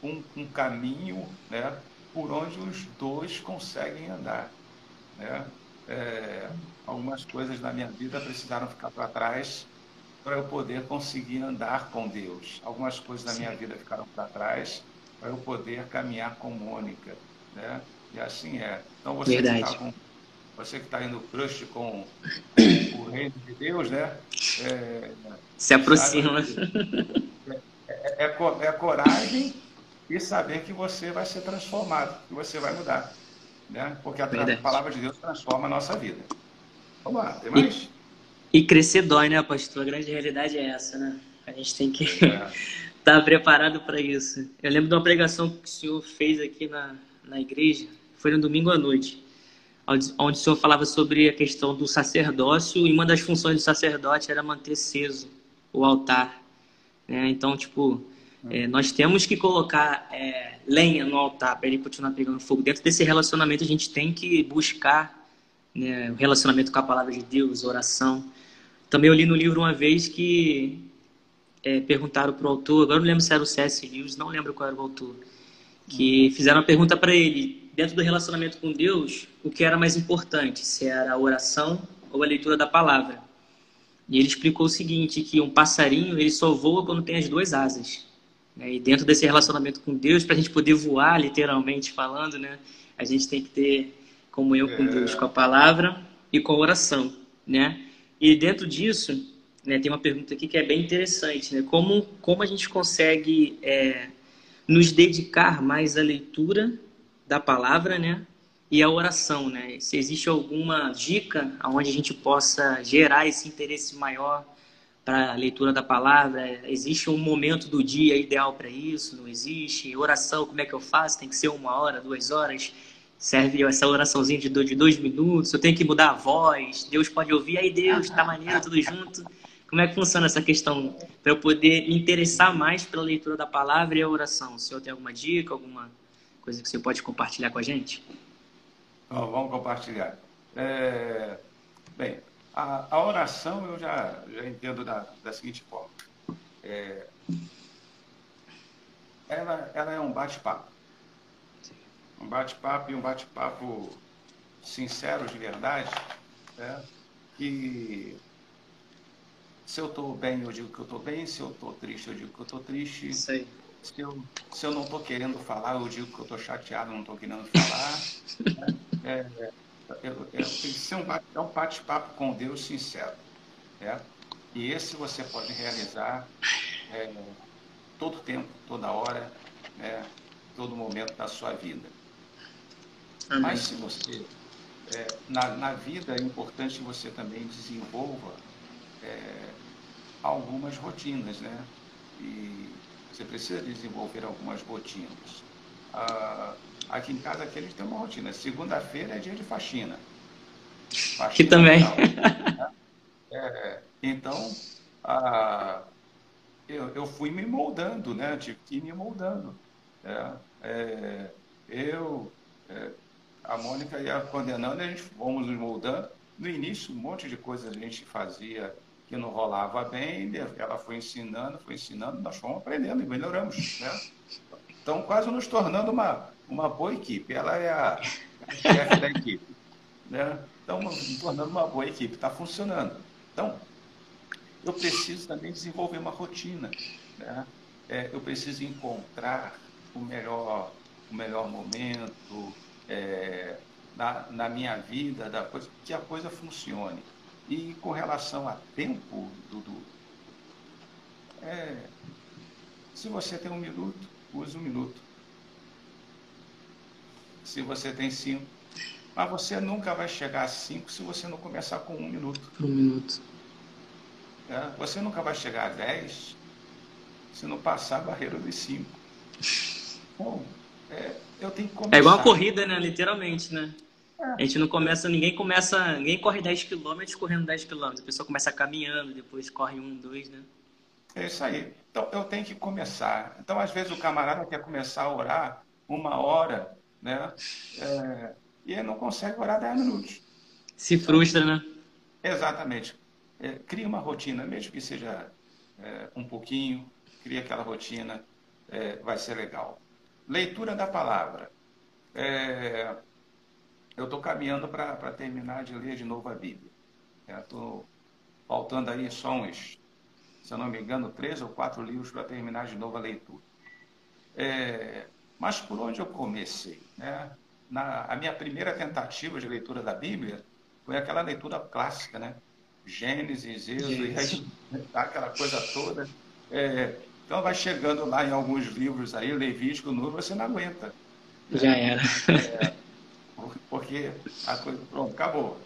um, um, caminho, né? Por onde os dois conseguem andar, né? É, algumas coisas da minha vida precisaram ficar para trás para eu poder conseguir andar com Deus. Algumas coisas da minha vida ficaram para trás para eu poder caminhar com Mônica, né? E assim é. Então você está com você que está indo crush com o reino de Deus, né? É, Se aproxima. É, é, é, é, coragem e saber que você vai ser transformado, que você vai mudar. Né? Porque a, a palavra de Deus transforma a nossa vida. Vamos lá, tem mais? E, e crescer dói, né, pastor? A grande realidade é essa, né? A gente tem que estar (laughs) tá preparado para isso. Eu lembro de uma pregação que o senhor fez aqui na, na igreja, foi no domingo à noite onde o senhor falava sobre a questão do sacerdócio e uma das funções do sacerdote era manter aceso o altar. Né? Então, tipo, é, nós temos que colocar é, lenha no altar para ele continuar pegando fogo. Dentro desse relacionamento, a gente tem que buscar né, o relacionamento com a palavra de Deus, oração. Também eu li no livro uma vez que é, perguntaram para o autor, agora não lembro se era o C.S. Lewis, não lembro qual era o autor que fizeram uma pergunta para ele, dentro do relacionamento com Deus, o que era mais importante, se era a oração ou a leitura da palavra. E ele explicou o seguinte, que um passarinho ele só voa quando tem as duas asas. Né? E dentro desse relacionamento com Deus, para a gente poder voar, literalmente falando, né? a gente tem que ter comunhão com Deus, com a palavra e com a oração. Né? E dentro disso, né, tem uma pergunta aqui que é bem interessante. Né? Como, como a gente consegue é, nos dedicar mais à leitura da palavra né? e à oração? Né? Se existe alguma dica onde a gente possa gerar esse interesse maior para a leitura da palavra? Existe um momento do dia ideal para isso? Não existe? Oração, como é que eu faço? Tem que ser uma hora, duas horas? Serve essa oraçãozinha de dois minutos? Eu tenho que mudar a voz? Deus pode ouvir? Aí Deus, tá maneiro, tudo junto? Como é que funciona essa questão para eu poder me interessar mais pela leitura da palavra e a oração? O senhor tem alguma dica, alguma coisa que você pode compartilhar com a gente? Bom, vamos compartilhar. É... Bem, a, a, oração eu já, já entendo da, da seguinte forma. É... Ela, ela é um bate-papo. Um bate-papo e um bate-papo sincero, de verdade, né? que se eu estou bem, eu digo que eu estou bem. Se eu estou triste, eu digo que eu estou triste. Aí. Se eu, se eu não estou querendo falar, eu digo que eu estou chateado, não estou querendo falar. (laughs) é, é, eu, tem que ser um, é um bate-papo com Deus sincero. Né? E esse você pode realizar é, todo tempo, toda hora, né? todo momento da sua vida. Amém. Mas se você, é, na, na vida, é importante que você também desenvolva é, algumas rotinas, né? E você precisa desenvolver algumas rotinas. Ah, aqui em casa aqui a gente tem uma rotina. Segunda-feira é dia de faxina. faxina aqui também. né? é, então, ah, eu, eu fui me moldando, né? Eu tive que ir me moldando. É, é, eu, é, a Mônica ia condenando, a gente fomos nos moldando. No início, um monte de coisas a gente fazia que não rolava bem, ela foi ensinando, foi ensinando, nós fomos aprendendo e melhoramos. Né? Então, quase nos tornando uma, uma boa equipe. Ela é a chefe da equipe. Né? Então, tornando uma boa equipe, está funcionando. Então, eu preciso também desenvolver uma rotina. Né? É, eu preciso encontrar o melhor, o melhor momento é, na, na minha vida, da coisa, que a coisa funcione. E com relação a tempo, Dudu, é, se você tem um minuto, use um minuto. Se você tem cinco, mas você nunca vai chegar a cinco se você não começar com um minuto. Um minuto. É, você nunca vai chegar a dez se não passar a barreira dos cinco. Bom, é, eu tenho que começar. É igual uma corrida, né? Literalmente, né? A gente não começa, ninguém começa, ninguém corre 10 km correndo 10 km. A pessoa começa caminhando, depois corre um, dois, né? É isso aí. Então eu tenho que começar. Então às vezes o camarada quer começar a orar uma hora, né? É, e ele não consegue orar 10 minutos. Se frustra, né? Exatamente. É, cria uma rotina, mesmo que seja é, um pouquinho, cria aquela rotina, é, vai ser legal. Leitura da palavra. É, eu estou caminhando para terminar de ler de novo a Bíblia. Estou faltando aí só uns, se eu não me engano, três ou quatro livros para terminar de novo a leitura. É, mas por onde eu comecei? Né? Na, a minha primeira tentativa de leitura da Bíblia foi aquela leitura clássica, né? Gênesis, Êxodo, e aí, (laughs) aquela coisa toda. É, então vai chegando lá em alguns livros aí, Levítico, Número, você não aguenta. Já era. É, porque a coisa, pronto, acabou.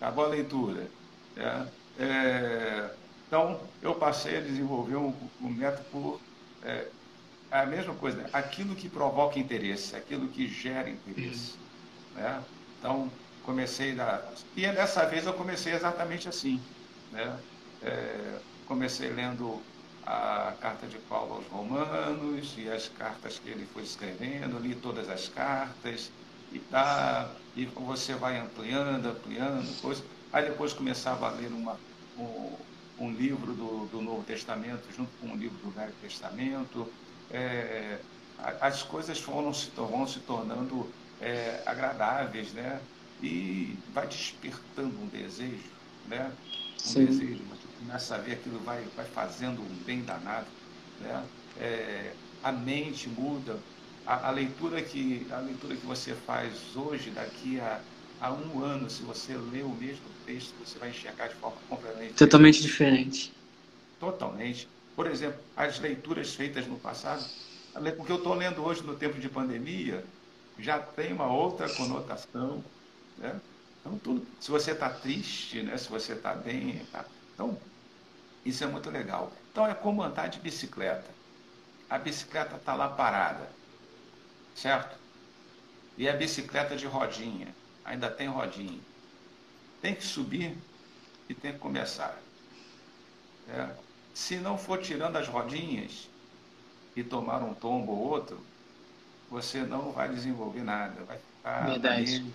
Acabou a leitura. É, é, então, eu passei a desenvolver um, um método por. É, a mesma coisa, né? aquilo que provoca interesse, aquilo que gera interesse. Né? Então, comecei da. E dessa vez eu comecei exatamente assim. Né? É, comecei lendo a carta de Paulo aos Romanos e as cartas que ele foi escrevendo, li todas as cartas e tá, e você vai ampliando, ampliando, coisa. Aí depois começava a ler uma, um, um livro do, do, Novo Testamento junto com um livro do Velho Testamento. É, as coisas vão se, vão se tornando é, agradáveis, né? E vai despertando um desejo, né? Um Sim. desejo, você começa a ver aquilo vai, vai fazendo um bem danado, né? É, a mente muda, a, a, leitura que, a leitura que você faz hoje, daqui a, a um ano, se você lê o mesmo texto, você vai enxergar de forma completamente Totalmente diferente. Totalmente. Por exemplo, as leituras feitas no passado, porque eu estou lendo hoje no tempo de pandemia, já tem uma outra conotação. Né? Então, tudo, se você está triste, né? se você está bem. Tá? Então, isso é muito legal. Então, é como andar de bicicleta. A bicicleta está lá parada, certo? E a bicicleta de rodinha, ainda tem rodinha. Tem que subir e tem que começar. É. Se não for tirando as rodinhas e tomar um tombo ou outro, você não vai desenvolver nada, vai ficar. Verdade. Mesmo,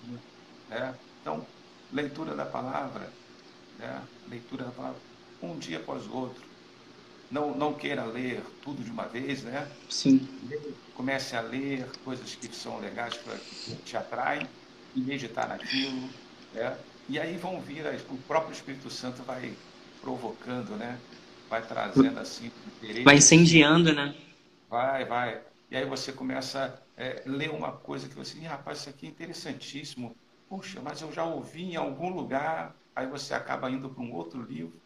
né? Então, leitura da palavra, né? leitura da palavra, um dia após o outro. Não, não queira ler tudo de uma vez, né? Sim. Comece a ler coisas que são legais, que te atraem, e meditar naquilo, né? E aí vão vir, o próprio Espírito Santo vai provocando, né? Vai trazendo assim. Vai incendiando, né? Vai, vai. E aí você começa a é, ler uma coisa que você, rapaz, isso aqui é interessantíssimo. Puxa, mas eu já ouvi em algum lugar. Aí você acaba indo para um outro livro.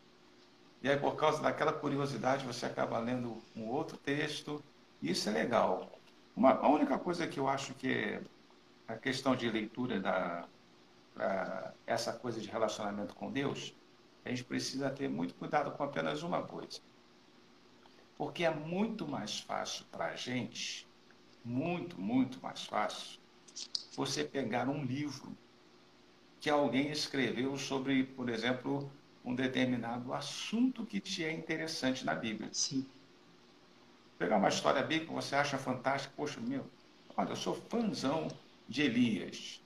E aí, por causa daquela curiosidade, você acaba lendo um outro texto. Isso é legal. Uma, a única coisa que eu acho que é a questão de leitura da essa coisa de relacionamento com Deus, a gente precisa ter muito cuidado com apenas uma coisa. Porque é muito mais fácil para a gente, muito, muito mais fácil, você pegar um livro que alguém escreveu sobre, por exemplo, um determinado assunto que te é interessante na Bíblia. Sim. Pegar uma história bíblica que você acha fantástica, poxa, meu, olha, eu sou fãzão de Elias.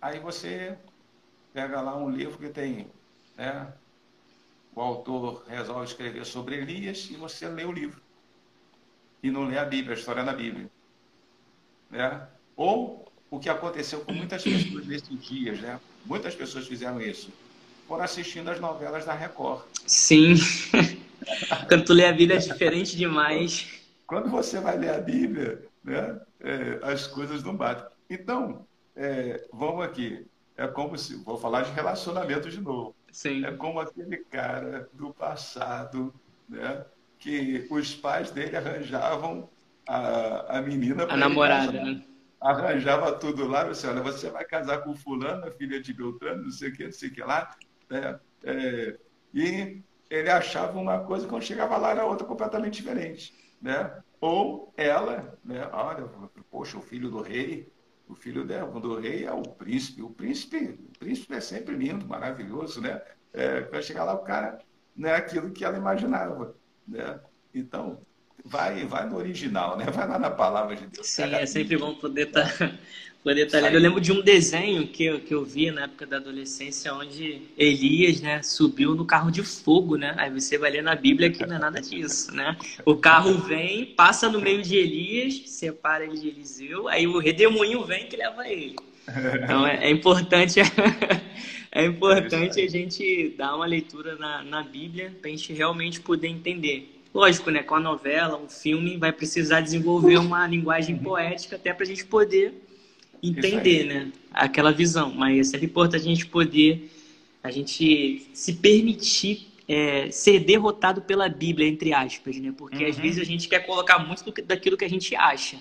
Aí você pega lá um livro que tem né? O autor resolve escrever sobre Elias e você lê o livro. E não lê a Bíblia, a história da Bíblia. Né? Ou o que aconteceu com muitas pessoas nesses dias, né? Muitas pessoas fizeram isso. Foram assistindo as novelas da Record. Sim. (laughs) Quando tu lê a Bíblia é diferente demais. Quando você vai ler a Bíblia, né? É, as coisas não batem. Então, é, vamos aqui. É como se. Vou falar de relacionamento de novo. Sim. É como aquele cara do passado, né? Que os pais dele arranjavam a, a menina A namorada, né? Arranjava tudo lá, você, olha, você vai casar com fulano, filha de Beltrano, não sei o que, não sei o que lá. Né? É, e ele achava uma coisa, quando chegava lá era outra completamente diferente. Né? Ou ela, né? olha, poxa, o filho do rei, o filho dela, do rei é o príncipe. O príncipe, o príncipe é sempre lindo, maravilhoso, né? É, para chegar lá, o cara não é aquilo que ela imaginava, né? Então, vai, vai no original, né? Vai lá na palavra de Deus. Sim, é sempre bom poder estar tá, Eu lembro de um desenho que eu, que eu vi na época da adolescência, onde Elias, né, subiu no carro de fogo, né? Aí você vai ler na Bíblia que não é nada disso, né? O carro vem, passa no meio de Elias, separa ele de Eliseu, aí o redemoinho vem que leva ele. Então é, é importante (laughs) é importante a gente dar uma leitura na, na Bíblia para a gente realmente poder entender. Lógico, né? Com a novela, um filme, vai precisar desenvolver uma linguagem poética até para a gente poder entender, né? Aquela visão. Mas é sempre importante a gente poder, a gente se permitir é, ser derrotado pela Bíblia, entre aspas, né? Porque uhum. às vezes a gente quer colocar muito daquilo que a gente acha,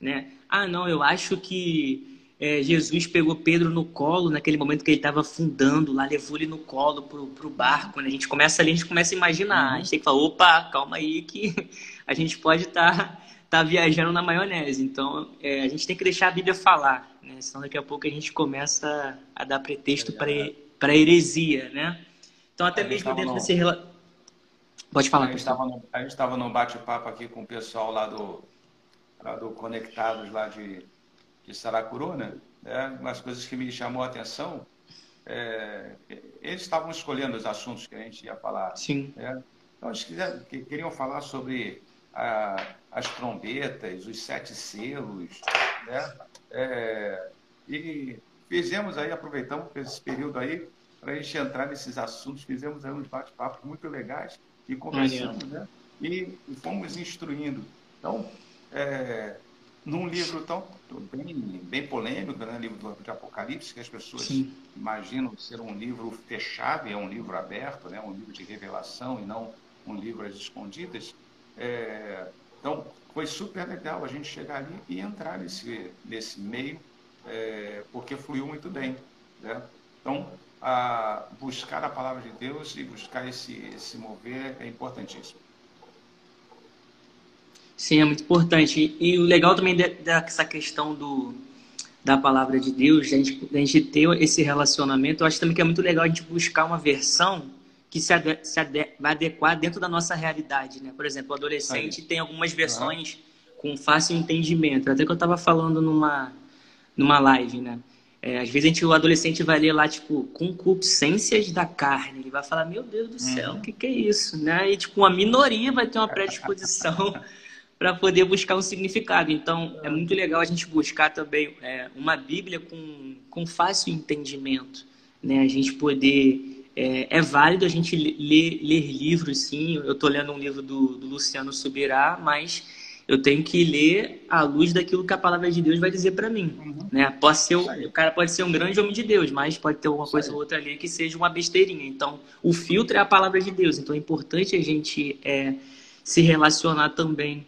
né? Ah, não, eu acho que é, Jesus pegou Pedro no colo naquele momento que ele estava afundando lá, levou ele no colo pro, pro barco. Né? A gente começa ali, a gente começa a imaginar. A gente tem que falar, opa, calma aí que (laughs) a gente pode estar tá, tá viajando na maionese. Então, é, a gente tem que deixar a Bíblia falar, né? Senão daqui a pouco a gente começa a dar pretexto para heresia, né? Então, até mesmo dentro no... desse... Pode falar, A gente estava num bate-papo aqui com o pessoal lá do, lá do Conectados, lá de de Saracuruna, né, umas coisas que me chamou a atenção, é, eles estavam escolhendo os assuntos que a gente ia falar. Sim. Né? Então, eles quiser, queriam falar sobre a, a, as trombetas, os sete selos, né? É, e fizemos aí, aproveitamos esse período aí para a gente entrar nesses assuntos, fizemos aí uns bate-papos muito legais e conversamos, né? E, fomos instruindo. Então, é, num livro tão bem, bem polêmico, né? livro do, de Apocalipse, que as pessoas Sim. imaginam ser um livro fechado, e é um livro aberto, né? um livro de revelação e não um livro às escondidas. É, foi super legal a gente chegar ali e entrar nesse, nesse meio, é, porque fluiu muito bem. Né? Então, a buscar a palavra de Deus e buscar esse, esse mover é importantíssimo. Sim, é muito importante. E o legal também dessa questão do, da palavra de Deus, a gente, a gente ter esse relacionamento, eu acho também que é muito legal a gente buscar uma versão que se, ade se ade vai adequar dentro da nossa realidade, né? Por exemplo, o adolescente Aí. tem algumas versões uhum. com fácil entendimento. Até que eu estava falando numa, numa live, né? É, às vezes a gente, o adolescente vai ler lá, tipo, concupiscências da carne. Ele vai falar, meu Deus do céu, o uhum. que, que é isso? Né? E, tipo, uma minoria vai ter uma predisposição (laughs) para poder buscar um significado. Então, é muito legal a gente buscar também é, uma Bíblia com, com fácil entendimento, né? A gente poder... É, é válido a gente ler, ler livros, sim. Eu estou lendo um livro do, do Luciano Subirá, mas eu tenho que ler à luz daquilo que a palavra de Deus vai dizer para mim. Uhum. Né? Pode ser, o cara pode ser um grande homem de Deus, mas pode ter uma coisa ou outra ali que seja uma besteirinha. Então, o filtro é a palavra de Deus. Então, é importante a gente é, se relacionar também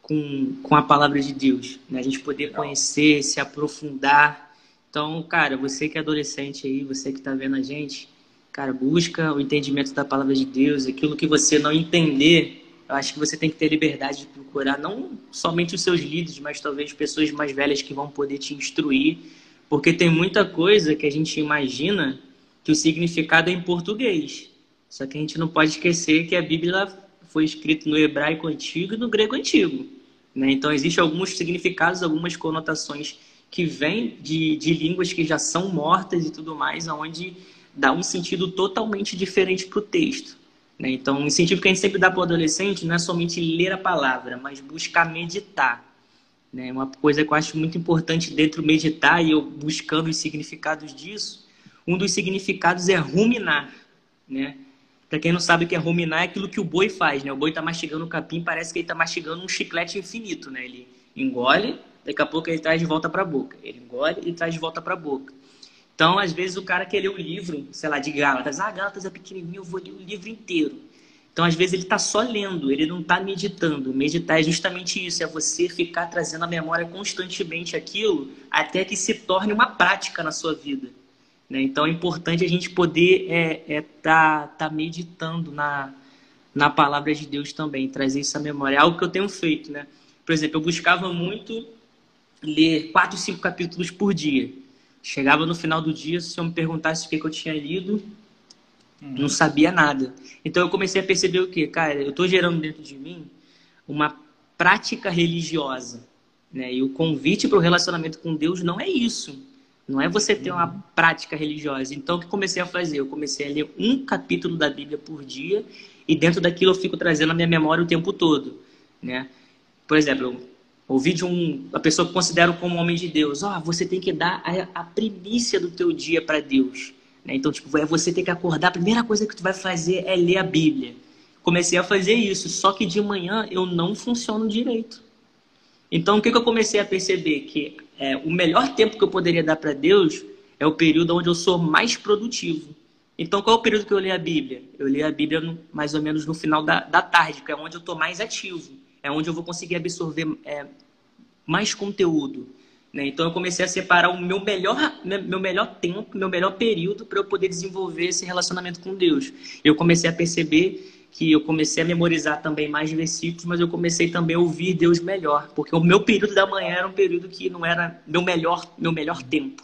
com, com a palavra de Deus, né? A gente poder Legal. conhecer, se aprofundar. Então, cara, você que é adolescente aí, você que está vendo a gente, cara, busca o entendimento da palavra de Deus, aquilo que você não entender, eu acho que você tem que ter liberdade de procurar não somente os seus líderes, mas talvez pessoas mais velhas que vão poder te instruir, porque tem muita coisa que a gente imagina que o significado é em português. Só que a gente não pode esquecer que a Bíblia foi escrita no hebraico antigo e no grego antigo. Né? Então, existem alguns significados, algumas conotações que vêm de, de línguas que já são mortas e tudo mais, onde dá um sentido totalmente diferente para o texto. Né? Então, o incentivo que a gente sempre dá para o adolescente não é somente ler a palavra, mas buscar meditar. Né? Uma coisa que eu acho muito importante dentro meditar, e eu buscando os significados disso, um dos significados é ruminar. Né? Para quem não sabe o que é ruminar, é aquilo que o boi faz, né? O boi está mastigando o capim, parece que ele está mastigando um chiclete infinito, né? Ele engole, daqui a pouco ele traz de volta para a boca. Ele engole e traz de volta para a boca. Então, às vezes, o cara quer ler o livro, sei lá, de Gálatas. Ah, Gálatas é pequenininho, eu vou ler o livro inteiro. Então, às vezes, ele está só lendo, ele não está meditando. Meditar é justamente isso, é você ficar trazendo à memória constantemente aquilo até que se torne uma prática na sua vida. Né? Então é importante a gente poder estar é, é, tá, tá meditando na, na palavra de Deus também, trazer isso à memória. É algo que eu tenho feito. Né? Por exemplo, eu buscava muito ler quatro, cinco capítulos por dia. Chegava no final do dia, se eu me perguntasse o que, que eu tinha lido, uhum. não sabia nada. Então eu comecei a perceber o que? Cara, eu estou gerando dentro de mim uma prática religiosa. Né? E o convite para o relacionamento com Deus não é isso. Não é você ter uma prática religiosa. Então, o que comecei a fazer? Eu comecei a ler um capítulo da Bíblia por dia e dentro daquilo eu fico trazendo a minha memória o tempo todo, né? Por exemplo, ouvi de um, a pessoa que considero como homem de Deus, ó, oh, você tem que dar a, a primícia do teu dia para Deus, né? Então, tipo, é você ter que acordar, a primeira coisa que tu vai fazer é ler a Bíblia. Comecei a fazer isso, só que de manhã eu não funciono direito. Então, o que, que eu comecei a perceber? Que é, o melhor tempo que eu poderia dar para Deus é o período onde eu sou mais produtivo. Então, qual é o período que eu leio a Bíblia? Eu leio a Bíblia no, mais ou menos no final da, da tarde, que é onde eu estou mais ativo. É onde eu vou conseguir absorver é, mais conteúdo. Né? Então, eu comecei a separar o meu melhor, meu melhor tempo, meu melhor período para eu poder desenvolver esse relacionamento com Deus. Eu comecei a perceber que eu comecei a memorizar também mais versículos, mas eu comecei também a ouvir Deus melhor, porque o meu período da manhã era um período que não era meu melhor, meu melhor tempo.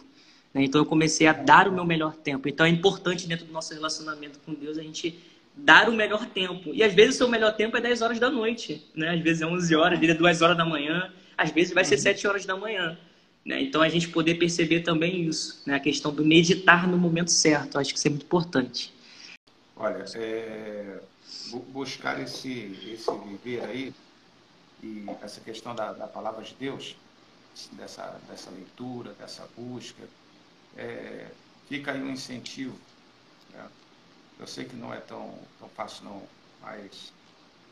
Né? Então eu comecei a dar o meu melhor tempo. Então é importante dentro do nosso relacionamento com Deus a gente dar o melhor tempo. E às vezes o seu melhor tempo é 10 horas da noite, né? Às vezes é 11 horas, às vezes é 2 horas da manhã, às vezes vai ser 7 uhum. horas da manhã. Né? Então a gente poder perceber também isso, né? A questão do meditar no momento certo, acho que isso é muito importante. Olha, é, buscar esse, esse viver aí e essa questão da, da palavra de Deus, dessa, dessa leitura, dessa busca, é, fica aí um incentivo. Eu sei que não é tão, tão fácil não, mas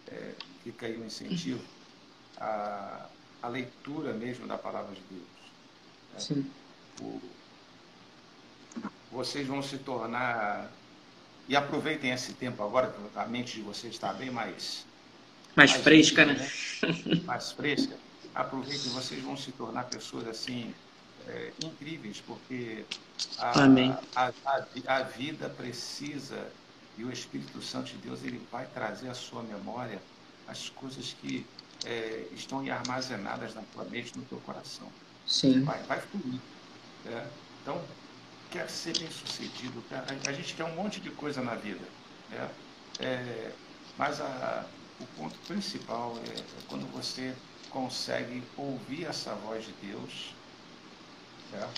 é, fica aí um incentivo à, à leitura mesmo da palavra de Deus. Né? Sim. O, vocês vão se tornar e aproveitem esse tempo agora que a mente de vocês está bem mais mais, mais fresca, né? né? Mais fresca. Aproveitem, vocês vão se tornar pessoas assim é, incríveis, porque a, a, a, a, vida precisa e o Espírito Santo de Deus ele vai trazer à sua memória as coisas que é, estão armazenadas na tua mente, no teu coração. Sim. Vai, vai fluir. Né? Então, quer ser bem sucedido, a, a, gente quer um monte de coisa na vida. Né? É, mas a, o ponto principal é, é quando você consegue ouvir essa voz de Deus né?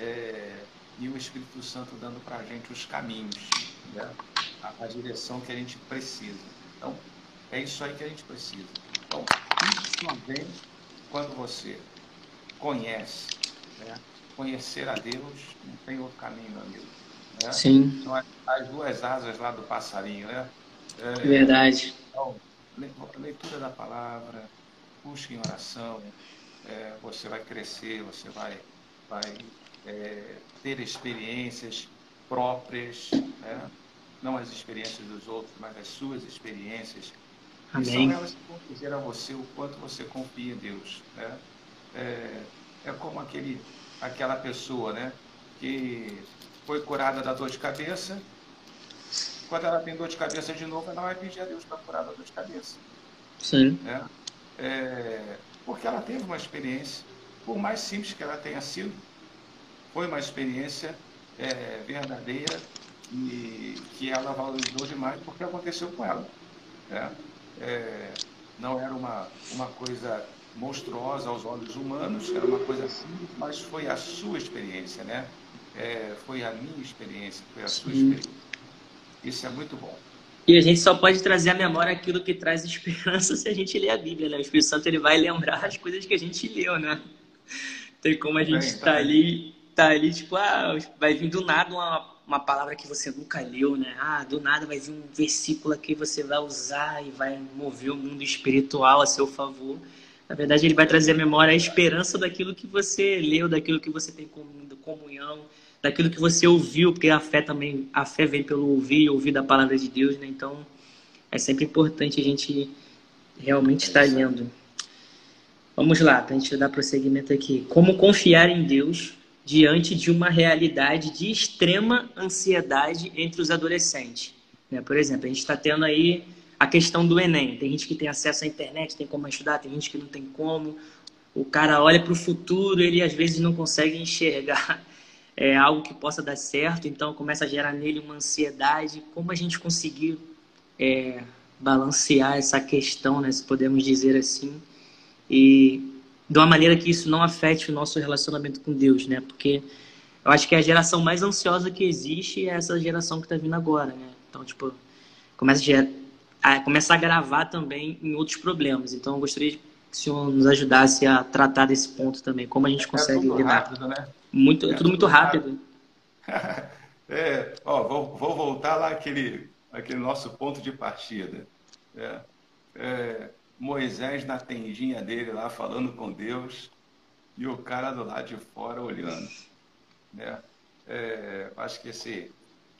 é, e o Espírito Santo dando para a gente os caminhos, né? a, a, direção que a gente precisa. Então, é isso aí que a gente precisa. Então, isso só vem quando você conhece. Né? Conhecer a Deus não tem outro caminho, meu amigo. Né? Sim. São as, as, duas asas lá do passarinho, né? É, Verdade. Então, leitura da palavra, busque em oração, é, você vai crescer, você vai, vai é, ter experiências próprias, né? não as experiências dos outros, mas as suas experiências. Amém. E são elas que vão dizer a você o quanto você confia em Deus. Né? É, é como aquele, aquela pessoa né? que foi curada da dor de cabeça, quando ela tem dor de cabeça de novo, ela vai pedir a Deus para curar da dor de cabeça. Sim. É, é, porque ela teve uma experiência, por mais simples que ela tenha sido, foi uma experiência é, verdadeira e que ela valorizou demais porque aconteceu com ela. Né? É, não era uma, uma coisa monstruosa aos olhos humanos, era uma coisa simples, mas foi a sua experiência, né? É, foi a minha experiência, foi a sua Sim. experiência. Isso é muito bom. E a gente só pode trazer à memória aquilo que traz esperança (laughs) se a gente ler a Bíblia, né? O Espírito Santo ele vai lembrar as coisas que a gente leu, né? Tem como a gente estar tá ali, tá ali, tipo, ah, vai vir do nada uma, uma palavra que você nunca leu, né? Ah, do nada vai vir um versículo que você vai usar e vai mover o mundo espiritual a seu favor. Na verdade, ele vai trazer à memória a esperança daquilo que você leu, daquilo que você tem comunhão, daquilo que você ouviu, porque a fé também, a fé vem pelo ouvir e ouvir da palavra de Deus, né? Então, é sempre importante a gente realmente estar lendo. Vamos lá, para a gente dar prosseguimento aqui. Como confiar em Deus diante de uma realidade de extrema ansiedade entre os adolescentes? Né? Por exemplo, a gente está tendo aí a questão do Enem. Tem gente que tem acesso à internet, tem como estudar, tem gente que não tem como. O cara olha para o futuro, ele às vezes não consegue enxergar (laughs) é, algo que possa dar certo, então começa a gerar nele uma ansiedade. Como a gente conseguir é, balancear essa questão, né, se podemos dizer assim, e de uma maneira que isso não afete o nosso relacionamento com Deus, né? Porque eu acho que a geração mais ansiosa que existe é essa geração que está vindo agora, né? Então, tipo, começa a, a, começa a gravar também em outros problemas. Então, eu gostaria que o senhor nos ajudasse a tratar desse ponto também, como a gente é consegue é lidar. Rápido, né? Muito, é tudo muito rápido. (laughs) é, ó, vou, vou, voltar lá aquele, aquele nosso ponto de partida. É, é, Moisés na tendinha dele lá falando com Deus e o cara do lado de fora olhando. Né? É, acho que esse,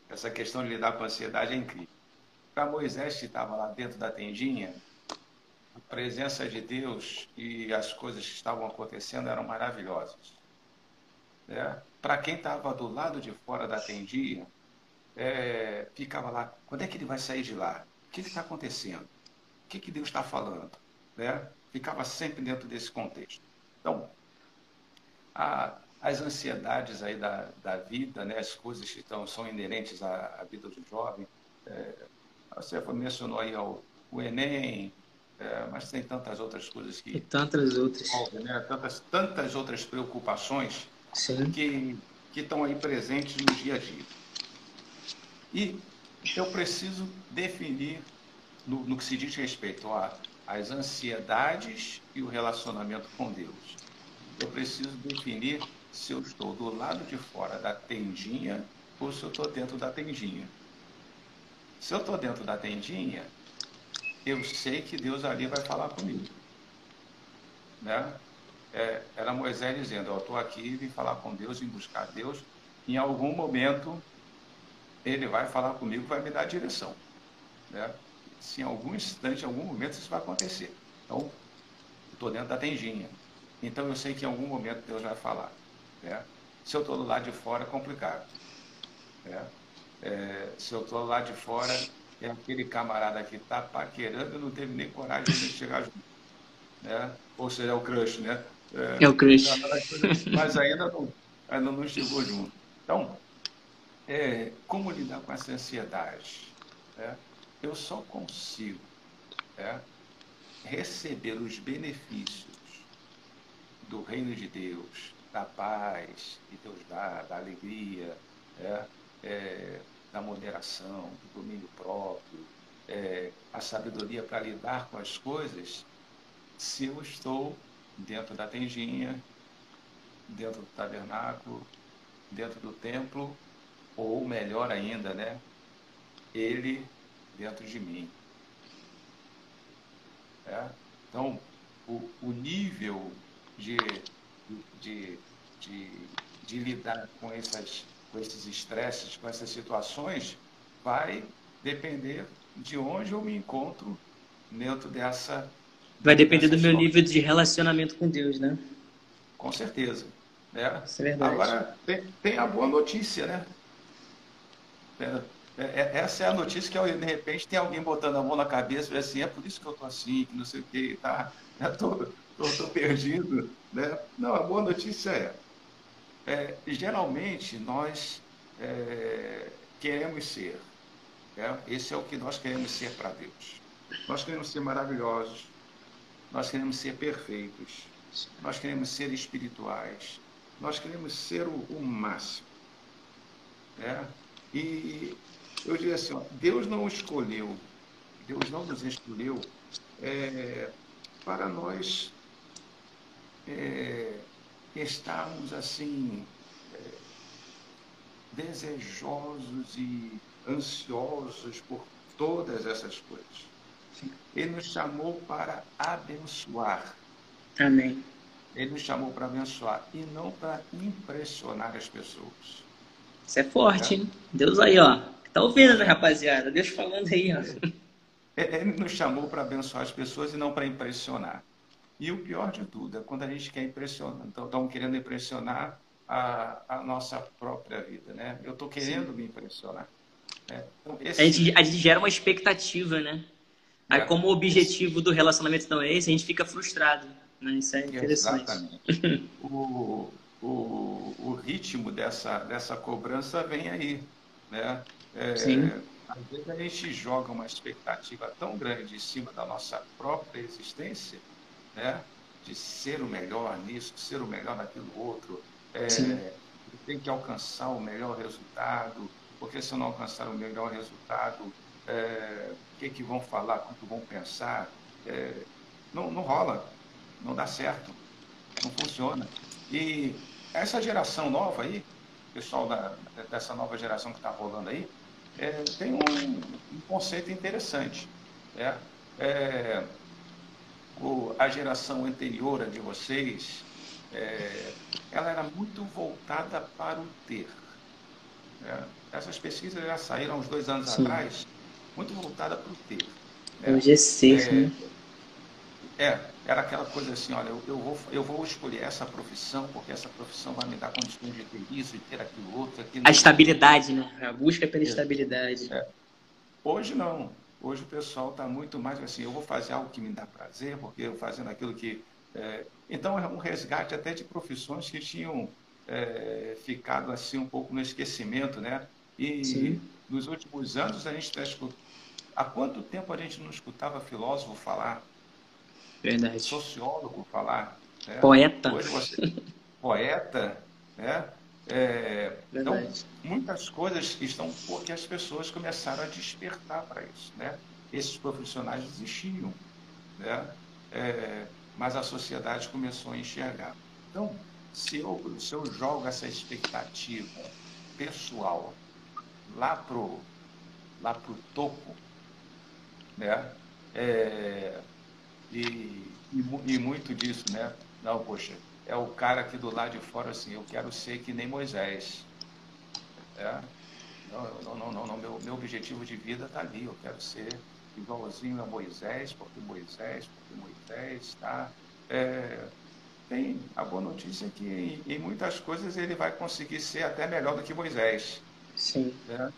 essa questão de lidar com a ansiedade é incrível. Para Moisés que estava lá dentro da tendinha, a presença de Deus e as coisas que estavam acontecendo eram maravilhosas. É, Para quem estava do lado de fora da tendinha, é, ficava lá, quando é que ele vai sair de lá? O que está acontecendo? O que, que Deus está falando? Né? Ficava sempre dentro desse contexto. Então, a, as ansiedades aí da, da vida, né? as coisas que estão, são inerentes à, à vida do jovem, é, você mencionou aí o, o Enem, é, mas tem tantas outras coisas que... E tantas outras. Né? Tantas, tantas outras preocupações Sim. que que estão aí presentes no dia a dia. E eu preciso definir no, no que se diz respeito às ansiedades e o relacionamento com Deus. Eu preciso definir se eu estou do lado de fora da tendinha ou se eu estou dentro da tendinha. Se eu estou dentro da tendinha, eu sei que Deus ali vai falar comigo. Né? É, era Moisés dizendo, eu estou aqui, vim falar com Deus, vim buscar Deus. Em algum momento, ele vai falar comigo, vai me dar direção. Né? Se em algum instante, em algum momento, isso vai acontecer. Então, estou dentro da tendinha. Então, eu sei que em algum momento Deus vai falar. Né? Se eu estou do lado de fora, é complicado. Né? É, se eu estou lá de fora, é aquele camarada que está paquerando e não teve nem coragem de chegar junto. Né? Ou seja, é o crush, né? É, é o crush. Mas ainda não, ainda não chegou junto. Então, é, como lidar com essa ansiedade? Né? Eu só consigo né, receber os benefícios do reino de Deus, da paz que Deus dá, da alegria, né, é, da moderação, do domínio próprio, é, a sabedoria para lidar com as coisas, se eu estou dentro da tendinha, dentro do tabernáculo, dentro do templo, ou melhor ainda, né, ele dentro de mim. É? Então, o, o nível de, de, de, de lidar com, essas, com esses estresses, com essas situações, vai depender de onde eu me encontro dentro dessa. Vai depender do meu nível de relacionamento com Deus, né? Com certeza. Né? Isso é verdade. Agora, tem, tem a boa notícia, né? É, é, é, essa é a notícia que de repente tem alguém botando a mão na cabeça e assim, é por isso que eu tô assim, que não sei o que, tá? (laughs) Estou perdido. Né? Não, a boa notícia é, é geralmente nós é, queremos ser. Né? Esse é o que nós queremos ser para Deus. Nós queremos ser maravilhosos, nós queremos ser perfeitos, nós queremos ser espirituais, nós queremos ser o, o máximo. Né? E eu diria assim, ó, Deus não escolheu, Deus não nos escolheu é, para nós é, estarmos assim é, desejosos e ansiosos por todas essas coisas. Ele nos chamou para abençoar. Amém. Ele nos chamou para abençoar e não para impressionar as pessoas. Isso é forte, é. hein? Deus aí, ó. Tá ouvindo, né, rapaziada? Deus falando aí, ó. Ele nos chamou para abençoar as pessoas e não para impressionar. E o pior de tudo é quando a gente quer impressionar, então estão querendo impressionar a, a, nossa própria vida, né? Eu estou querendo Sim. me impressionar. Né? Então, esse... a, gente, a gente gera uma expectativa, né? Aí, é. como o objetivo do relacionamento não é esse, a gente fica frustrado. Né? Isso é interessante. Exatamente. (laughs) o, o, o ritmo dessa, dessa cobrança vem aí. Né? É, Sim. Às vezes a gente joga uma expectativa tão grande em cima da nossa própria existência, né? de ser o melhor nisso, ser o melhor naquilo outro, é, tem que alcançar o melhor resultado, porque se eu não alcançar o melhor resultado, é, o que, que vão falar, quanto vão pensar, é, não, não rola, não dá certo, não funciona. E essa geração nova aí, pessoal da, dessa nova geração que está rolando aí, é, tem um, um, conceito interessante. É, é, o, a geração anterior a de vocês, é, ela era muito voltada para o ter. É, essas pesquisas já saíram uns dois anos Sim. atrás, muito voltada para o ter. É, o G6, né? É, era aquela coisa assim, olha, eu, eu, vou, eu vou escolher essa profissão, porque essa profissão vai me dar condições de ter isso, de ter aquilo outro. Aquilo a estabilidade, né? A busca pela é. estabilidade. É. Hoje não. Hoje o pessoal está muito mais assim, eu vou fazer algo que me dá prazer, porque eu fazendo aquilo que... É... Então é um resgate até de profissões que tinham é, ficado assim um pouco no esquecimento, né? E Sim. nos últimos anos a gente está escutando... Há quanto tempo a gente não escutava filósofo falar Verdade. sociólogo falar. Né? Poeta. Você, poeta, né? É, então, muitas coisas estão porque as pessoas começaram a despertar para isso, né? esses profissionais existiam, né? É, mas a sociedade começou a enxergar. Então, se eu, se eu jogo essa expectativa pessoal lá pro, lá pro topo, né? É, e, e, e, muito disso, né? Não, poxa, é o cara aqui do lado de fora assim, eu quero ser que nem Moisés. É? Não, não, não, não, Meu, meu objetivo de vida está ali, eu quero ser igualzinho a Moisés, porque Moisés, porque Moisés está. É, tem a boa notícia é que em, em, muitas coisas ele vai conseguir ser até melhor do que Moisés. Sim. Né?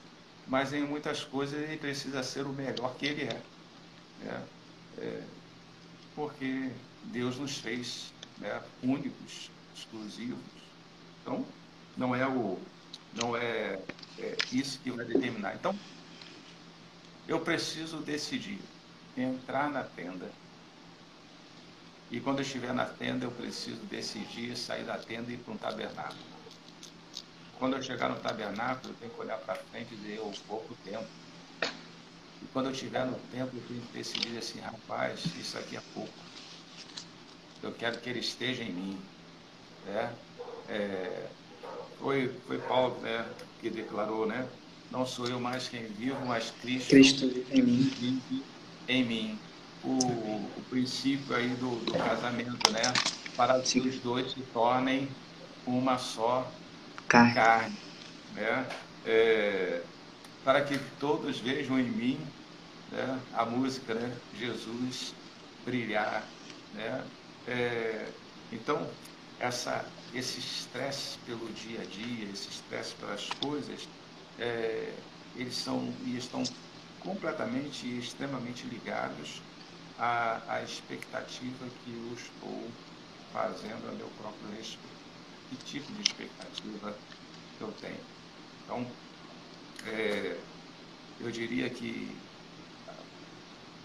Mas em muitas coisas ele precisa ser o melhor que ele é. Né? é porque Deus nos fez né, únicos, exclusivos. Então, não é o não é, é isso que vai determinar. Então, eu preciso decidir entrar na tenda. E quando eu estiver na tenda, eu preciso decidir sair da tenda e ir para um tabernáculo. Quando eu chegar no tabernáculo, eu tenho que olhar para frente e dizer, eu vou para o templo. E quando eu estiver no templo, eu tenho que decidir assim, rapaz, isso aqui é pouco. Eu quero que ele esteja em mim. Né? É, foi, foi Paulo né, que declarou, né? Não sou eu mais quem vivo, mas Cristo, Cristo em mim. Vive em mim. O, o princípio aí do, do casamento, né? Para que os dois se tornem uma só carne, carne né? É, para que todos vejam em mim né, a música, né? Jesus brilhar, né? É, então, essa, esse estresse pelo dia a dia, esse estresse pelas coisas, é, eles são e estão completamente e extremamente ligados à, à expectativa que eu estou fazendo a meu próprio respeito. Que tipo de expectativa eu tenho? Então, é, eu diria que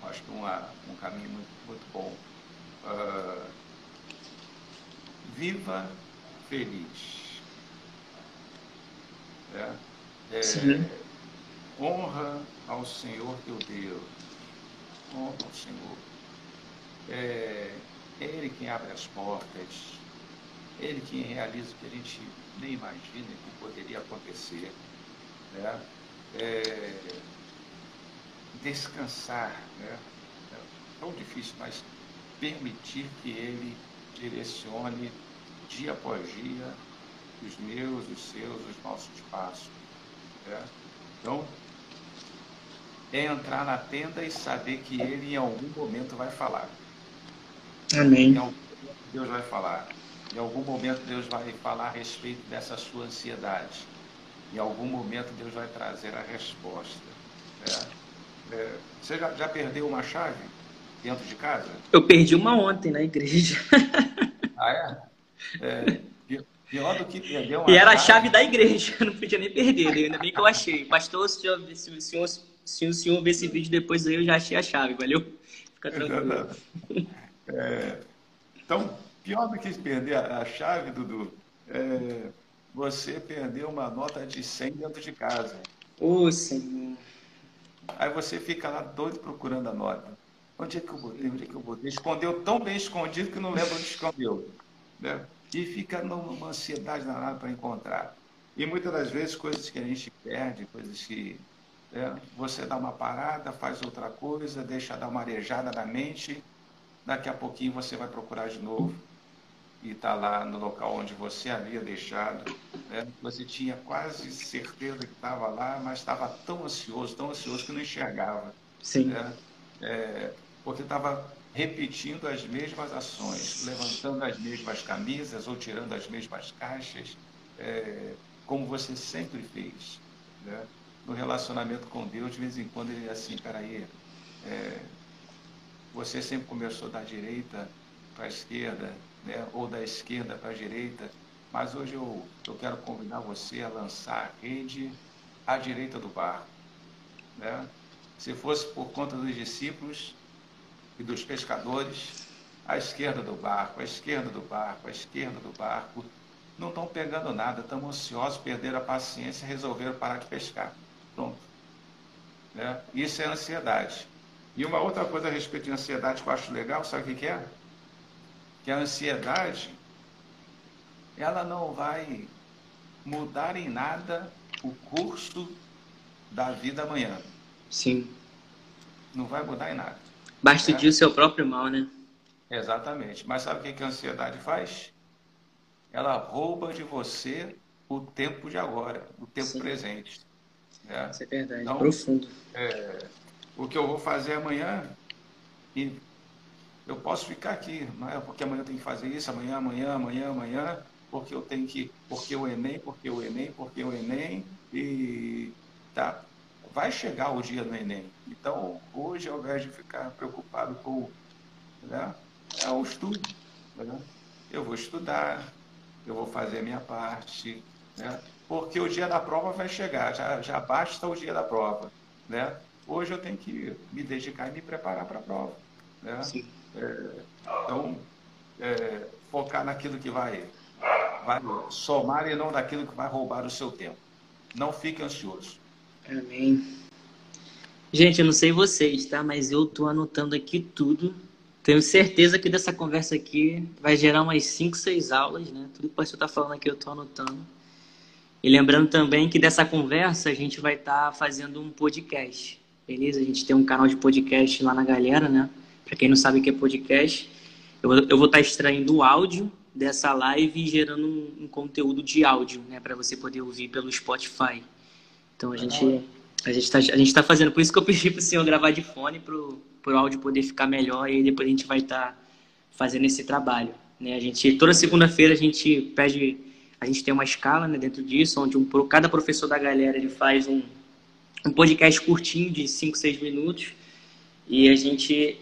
acho que uma, um caminho muito, muito bom. Uh, viva feliz. É, é, honra ao Senhor teu Deus. Honra ao Senhor. É, é Ele quem abre as portas. Ele quem realiza o que a gente nem imagina que poderia acontecer. Né? É, descansar. Né? É tão difícil, mas permitir que Ele direcione dia após dia os meus, os seus, os nossos passos. Né? Então, é entrar na tenda e saber que Ele em algum momento vai falar. Amém. Em algum momento Deus vai falar. Em algum momento Deus vai falar a respeito dessa sua ansiedade. Em algum momento Deus vai trazer a resposta. Né? É, você já, já perdeu uma chave dentro de casa? Eu perdi uma ontem na igreja. (laughs) ah, é? é pior do que perder uma E era a chave da igreja, não podia nem perder, né? ainda bem que eu achei. Pastor, se, eu, se, o senhor, se o senhor ver esse vídeo depois aí, eu já achei a chave, valeu? Fica tranquilo. É, então, pior do que perder a, a chave, Dudu, é você perder uma nota de 100 dentro de casa. Ô, Senhor. Aí você fica lá doido procurando a nota. Onde é que eu botei? Onde é que eu botei? Escondeu tão bem escondido que não lembra onde escondeu. Né? E fica numa ansiedade danada para encontrar. E muitas das vezes coisas que a gente perde, coisas que né, você dá uma parada, faz outra coisa, deixa dar uma arejada na mente, daqui a pouquinho você vai procurar de novo e está lá no local onde você havia deixado. Você tinha quase certeza que estava lá, mas estava tão ansioso, tão ansioso que não enxergava. Sim. Né? É, porque estava repetindo as mesmas ações, levantando as mesmas camisas ou tirando as mesmas caixas, é, como você sempre fez. Né? No relacionamento com Deus, de vez em quando ele é assim, peraí, é, você sempre começou da direita para a esquerda, né? ou da esquerda para a direita, mas hoje eu, eu quero convidar você a lançar a rede à direita do barco. Né? Se fosse por conta dos discípulos e dos pescadores, à esquerda do barco, à esquerda do barco, à esquerda do barco, não estão pegando nada, estão ansiosos, perderam a paciência, resolveram parar de pescar. Pronto. Né? Isso é ansiedade. E uma outra coisa a respeito de ansiedade que eu acho legal, sabe o que é? Que a ansiedade, ela não vai mudar em nada o curso da vida amanhã. Sim. Não vai mudar em nada. Basta é? o seu próprio mal, né? Exatamente. Mas sabe o que a ansiedade faz? Ela rouba de você o tempo de agora, o tempo Sim. presente. Né? Isso é verdade, então, profundo. É, o que eu vou fazer amanhã, e eu posso ficar aqui, não é porque amanhã eu tenho que fazer isso, amanhã, amanhã, amanhã, amanhã, porque eu tenho que, porque o Enem, porque o Enem, porque o Enem, e tá. Vai chegar o dia do Enem. Então, hoje, ao invés de ficar preocupado com né, é o estudo, né? eu vou estudar, eu vou fazer a minha parte, né? porque o dia da prova vai chegar, já, já basta o dia da prova. Né? Hoje eu tenho que me dedicar e me preparar para a prova. Né? É, então, é, focar naquilo que vai, vai somar e não naquilo que vai roubar o seu tempo. Não fique ansioso. Amém. Gente, eu não sei vocês, tá? Mas eu tô anotando aqui tudo tenho certeza que dessa conversa aqui vai gerar umas 5, 6 aulas, né? Tudo que o pastor está falando aqui eu estou anotando. E lembrando também que dessa conversa a gente vai estar tá fazendo um podcast, beleza? A gente tem um canal de podcast lá na galera, né? Para quem não sabe o que é podcast, eu, eu vou estar tá extraindo o áudio dessa live gerando um, um conteúdo de áudio, né? Para você poder ouvir pelo Spotify. Então a gente a gente está a gente tá fazendo, por isso que eu pedi para o senhor gravar de fone pro para o áudio poder ficar melhor e depois a gente vai estar tá fazendo esse trabalho. Né? A gente, toda segunda-feira a gente pede, a gente tem uma escala né, dentro disso, onde um, cada professor da galera ele faz um, um podcast curtinho de 5, 6 minutos e a gente,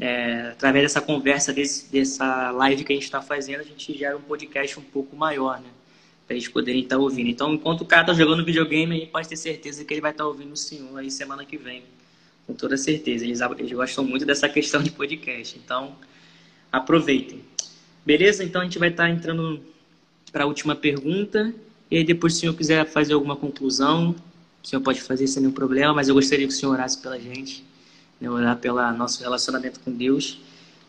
é, através dessa conversa, desse, dessa live que a gente está fazendo, a gente gera um podcast um pouco maior, né? Para eles poderem estar tá ouvindo. Então, enquanto o cara está jogando videogame, a gente pode ter certeza que ele vai estar tá ouvindo o senhor aí semana que vem com toda certeza. Eles, eles gostam muito dessa questão de podcast. Então, aproveitem. Beleza? Então, a gente vai estar entrando para a última pergunta. E aí, depois, se o senhor quiser fazer alguma conclusão, o senhor pode fazer sem nenhum problema. Mas eu gostaria que o senhor orasse pela gente, né? orar pelo nosso relacionamento com Deus.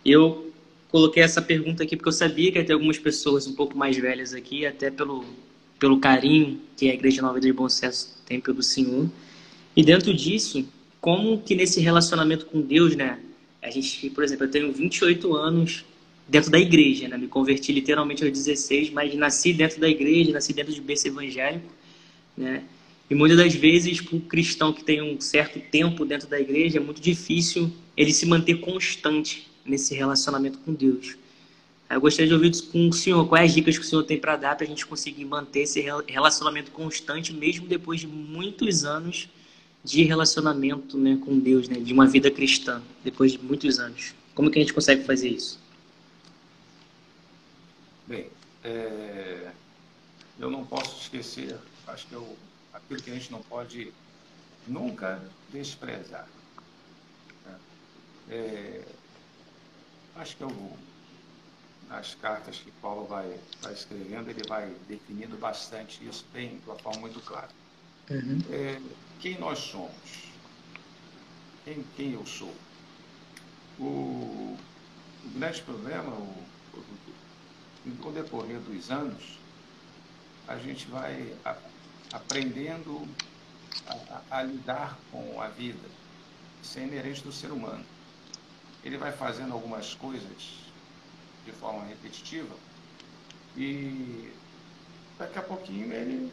Eu coloquei essa pergunta aqui porque eu sabia que ia ter algumas pessoas um pouco mais velhas aqui, até pelo, pelo carinho que a Igreja Nova de Bom Sucesso tem pelo Senhor. E dentro disso, como que nesse relacionamento com Deus, né? A gente, por exemplo, eu tenho 28 anos dentro da igreja, né? Me converti literalmente aos 16, mas nasci dentro da igreja, nasci dentro de berço evangélico, né? E muitas das vezes, para um cristão que tem um certo tempo dentro da igreja, é muito difícil ele se manter constante nesse relacionamento com Deus. Eu gostaria de ouvir com o senhor quais as dicas que o senhor tem para dar para a gente conseguir manter esse relacionamento constante, mesmo depois de muitos anos de relacionamento né, com Deus, né, de uma vida cristã, depois de muitos anos? Como que a gente consegue fazer isso? Bem, é, eu não posso esquecer, acho que eu, aquilo que a gente não pode nunca desprezar. Né? É, acho que eu, nas cartas que Paulo vai, vai escrevendo, ele vai definindo bastante isso bem, de uma forma muito clara. Uhum. É, quem nós somos? Quem, quem eu sou? O, o grande problema, o, o, decorrer dos anos, a gente vai aprendendo a, a, a lidar com a vida. Isso é inerente do ser humano. Ele vai fazendo algumas coisas de forma repetitiva e daqui a pouquinho ele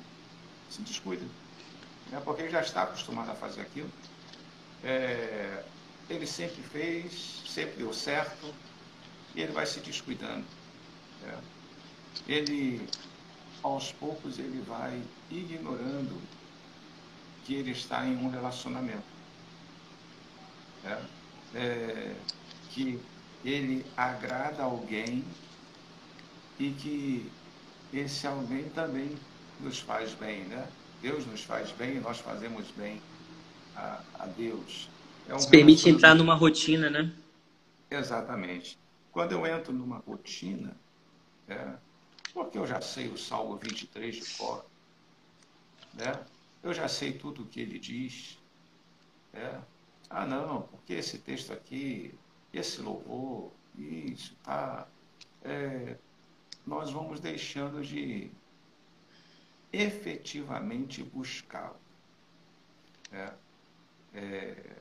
se descuida né, porque ele já está acostumado a fazer aquilo. É, ele sempre fez, sempre deu certo, e ele vai se descuidando. Né? Ele, aos poucos, ele vai ignorando que ele está em um relacionamento. Né? É, que ele agrada alguém e que esse alguém também nos faz bem, né? Deus nos faz bem e nós fazemos bem a, a Deus. É um Se permite entrar numa rotina, né? Exatamente. Quando eu entro numa rotina, é, porque eu já sei o Salmo 23 de cor, né? eu já sei tudo o que ele diz, é, ah, não, porque esse texto aqui, esse louvor, isso, tá. É, nós vamos deixando de efetivamente buscá-lo. É, é,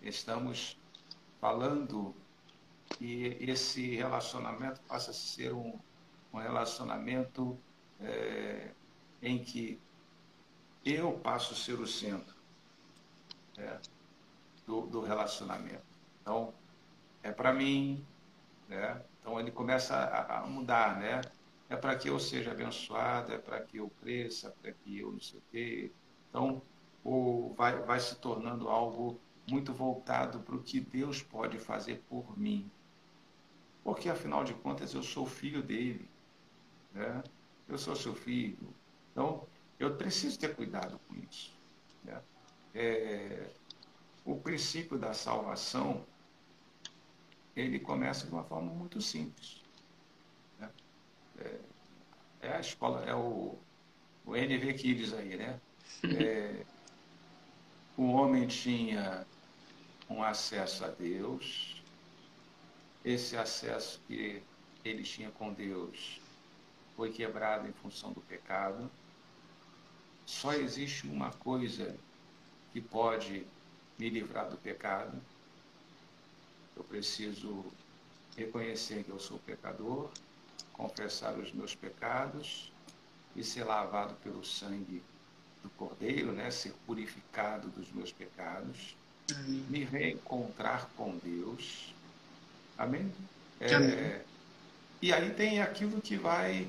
estamos falando que esse relacionamento passa a ser um, um relacionamento é, em que eu passo a ser o centro é, do, do, relacionamento. Então, é para mim, né? então ele começa a, a mudar, né? É para que eu seja abençoado, é para que eu cresça, para que eu não sei o quê. Então, o, vai, vai se tornando algo muito voltado para o que Deus pode fazer por mim. Porque, afinal de contas, eu sou filho dele. Né? Eu sou seu filho. Então, eu preciso ter cuidado com isso. Né? É, o princípio da salvação, ele começa de uma forma muito simples. Né? É, é, a escola, é o, o NV Kids aí, né? É, o homem tinha um acesso a Deus, esse acesso que ele tinha com Deus foi quebrado em função do pecado. Só existe uma coisa que pode me livrar do pecado. Eu preciso reconhecer que eu sou pecador, confessar os meus pecados e ser lavado pelo sangue do Cordeiro, né? ser purificado dos meus pecados, Amém. me reencontrar com Deus. Amém? É, Amém? E aí tem aquilo que vai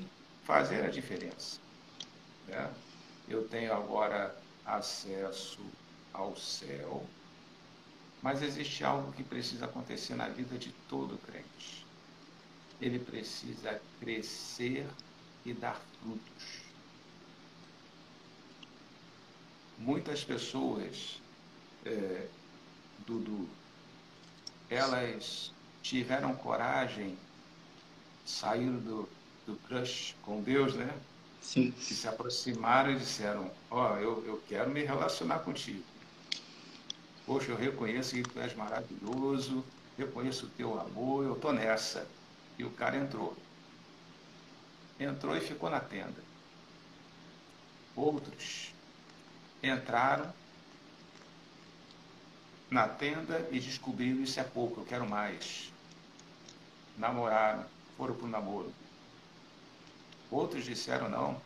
fazer a diferença. Né? Eu tenho agora acesso ao céu, mas existe algo que precisa acontecer na vida de todo crente. Ele precisa crescer e dar frutos. Muitas pessoas, é, Dudu, elas tiveram coragem, saíram do, do crush com Deus, né? Sim. Que se aproximaram e disseram: Ó, oh, eu, eu quero me relacionar contigo. Poxa, eu reconheço que tu és maravilhoso, reconheço o teu amor, eu tô nessa. E o cara entrou. Entrou e ficou na tenda. Outros entraram na tenda e descobriram isso é pouco, eu quero mais. Namoraram, foram para o namoro. Outros disseram, não,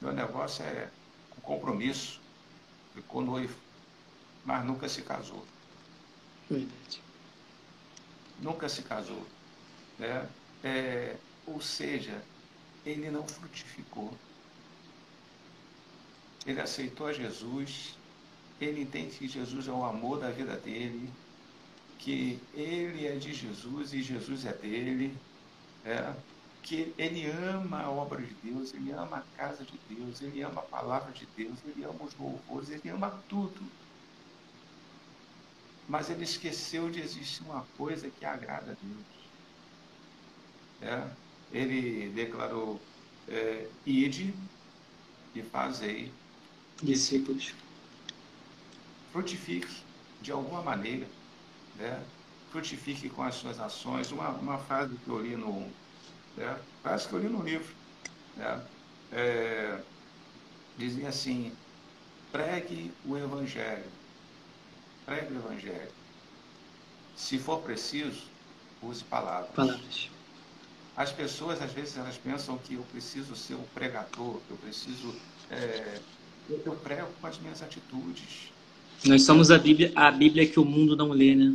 meu negócio é um compromisso. Ficou noivo, mas nunca se casou. Verdade. Nunca se casou. Né? É, ou seja, ele não frutificou. Ele aceitou a Jesus, ele entende que Jesus é o amor da vida dele, que ele é de Jesus e Jesus é dele. É, que ele ama a obra de Deus, ele ama a casa de Deus, ele ama a palavra de Deus, ele ama os louvores, ele ama tudo. Mas ele esqueceu de existir uma coisa que agrada a Deus. É? Ele declarou: é, ide e fazei discípulos. Frutifique de alguma maneira, né? frutifique com as suas ações. Uma, uma frase que eu li no, né? Parece que eu li no livro. Né? É, dizia assim: pregue o Evangelho. Pregue o Evangelho. Se for preciso, use palavras. Palavras. As pessoas, às vezes, elas pensam que eu preciso ser um pregador, que eu preciso. É, eu prego com as minhas atitudes. Nós somos a Bíblia, a Bíblia que o mundo não lê, né?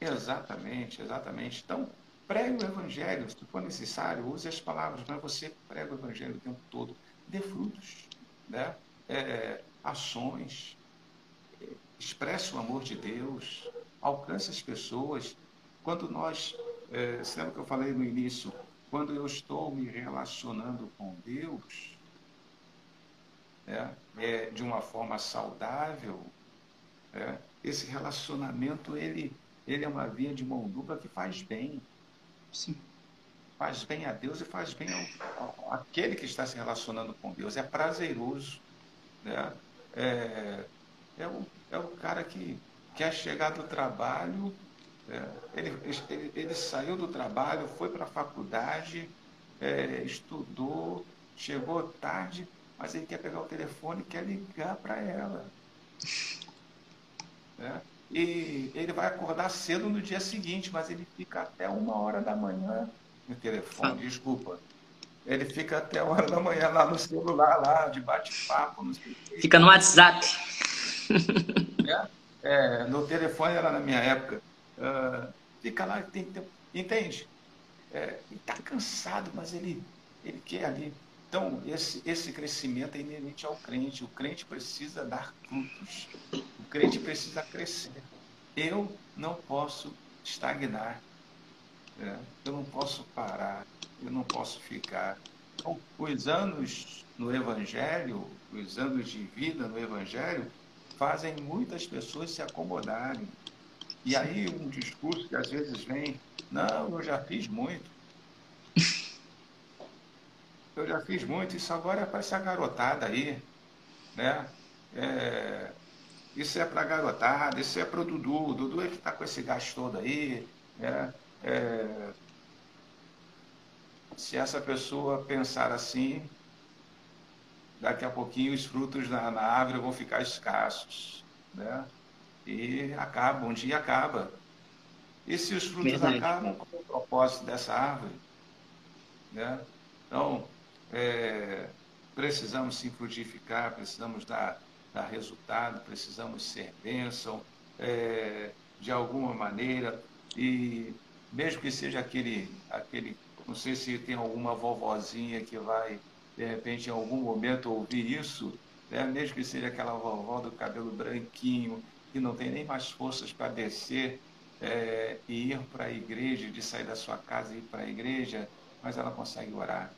Exatamente, exatamente. Então, Pregue o evangelho, se for necessário, use as palavras, mas você prega o evangelho o tempo todo. Dê frutos, né? É, ações, expresse o amor de Deus, alcance as pessoas. Quando nós, é, você lembra que eu falei no início, quando eu estou me relacionando com Deus, é, é de uma forma saudável, é, esse relacionamento ele, ele é uma via de mão dupla que faz bem. Sim. Faz bem a Deus e faz bem ao, aquele que está se relacionando com Deus. É prazeroso. Né? É, é, o, é o cara que quer chegar do trabalho, é, ele, ele, ele, saiu do trabalho, foi para a faculdade, é, estudou, chegou tarde, mas ele quer pegar o telefone e quer ligar para ela. (laughs) É, e ele vai acordar cedo no dia seguinte, mas ele fica até uma hora da manhã no telefone, ah. desculpa. Ele fica até uma hora da manhã lá no celular, lá, de bate-papo. Fica no WhatsApp. (laughs) É, é, no telefone era na minha época. Uh, fica lá, tem tempo. Entende? É, está cansado, mas ele, ele quer ali. Então, esse, esse crescimento é inerente ao crente. O crente precisa dar frutos. O crente precisa crescer. Eu não posso estagnar. É, eu não posso parar. Eu não posso ficar. Então, os anos no Evangelho, os anos de vida no Evangelho, fazem muitas pessoas se acomodarem. E aí um discurso que às vezes vem, não, eu já fiz muito. Eu já fiz muito, isso agora é para essa garotada aí, né? É, isso é para garotada, isso é para o Dudu. O Dudu é que está com esse gasto todo aí. Né? É, se essa pessoa pensar assim, daqui a pouquinho os frutos na, na árvore vão ficar escassos. Né? E acaba, um dia acaba. E se os frutos Verdade. acabam, qual é o propósito dessa árvore? Né? Então, é, precisamos sim frutificar, precisamos dar, dar resultado, precisamos ser bênção é, de alguma maneira. E mesmo que seja aquele, aquele, não sei se tem alguma vovozinha que vai, de repente, em algum momento ouvir isso, né? mesmo que seja aquela vovó do cabelo branquinho, que não tem nem mais forças para descer é, e ir para a igreja, de sair da sua casa e ir para a igreja, mas ela consegue orar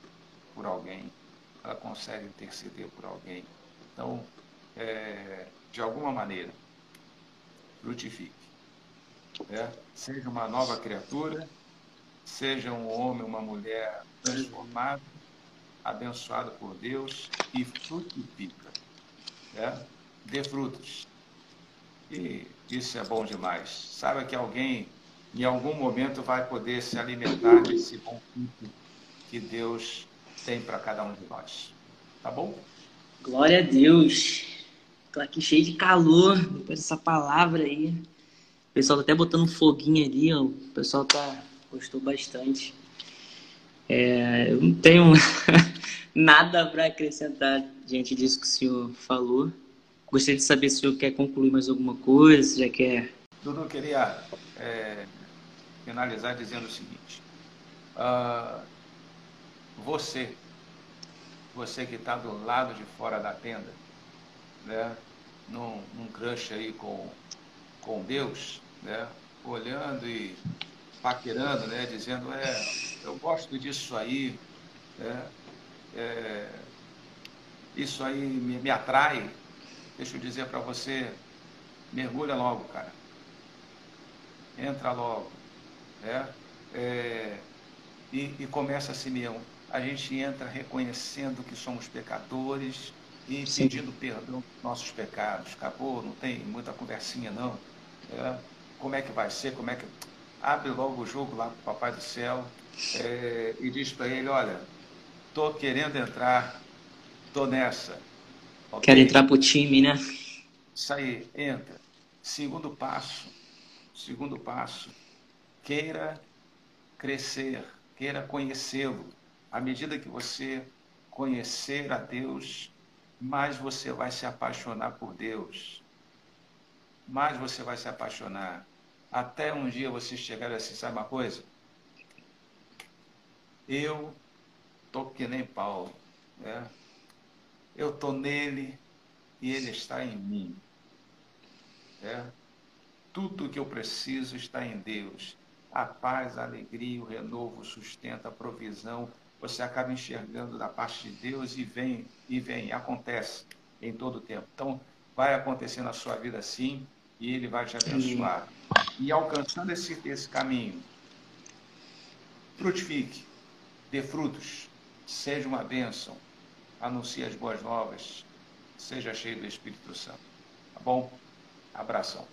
por alguém, ela consegue interceder por alguém. Então, é, de alguma maneira, frutifique. É, seja uma nova criatura, seja um homem, uma mulher transformado, abençoado por Deus e frutifica. É, dê frutos. E isso é bom demais. Sabe que alguém, em algum momento, vai poder se alimentar desse bom fruto que Deus tem para cada um de nós. Tá bom? Glória a Deus. Estou aqui cheio de calor depois dessa palavra aí. O pessoal tá até botando um foguinho ali, ó. o pessoal tá gostou bastante. É, eu não tenho (laughs) nada para acrescentar diante disso que o senhor falou. Gostaria de saber se o senhor quer concluir mais alguma coisa, já quer. Dudu, queria é, finalizar dizendo o seguinte. Uh, você, você que está do lado de fora da tenda, né, num, num crush aí com, com Deus, né, olhando e paquerando, né, dizendo, é, eu gosto disso aí, né, é, isso aí me, me atrai, deixa eu dizer para você, mergulha logo, cara. Entra logo. Né? É, e, e começa mesmo. A gente entra reconhecendo que somos pecadores e Sim. pedindo perdão dos nossos pecados. Acabou, não tem muita conversinha não. É, como é que vai ser? Como é que. Abre logo o jogo lá para o Papai do Céu é, e diz para ele, olha, tô querendo entrar, tô nessa. Okay? Quero entrar pro time, né? Isso aí, entra. Segundo passo, segundo passo, queira crescer, queira conhecê-lo. À medida que você conhecer a Deus, mais você vai se apaixonar por Deus. Mais você vai se apaixonar. Até um dia você chegar assim, sabe uma coisa? Eu tô que nem Paulo, né? eu estou nele e ele está em mim. É? Tudo que eu preciso está em Deus. A paz, a alegria, o renovo, o sustento, a provisão, você acaba enxergando da parte de Deus e vem, e vem, acontece em todo o tempo. Então, vai acontecer na sua vida assim e ele vai te abençoar. E alcançando esse, esse caminho, frutifique, dê frutos, seja uma bênção, anuncie as boas novas, seja cheio do Espírito Santo. Tá bom? Abração.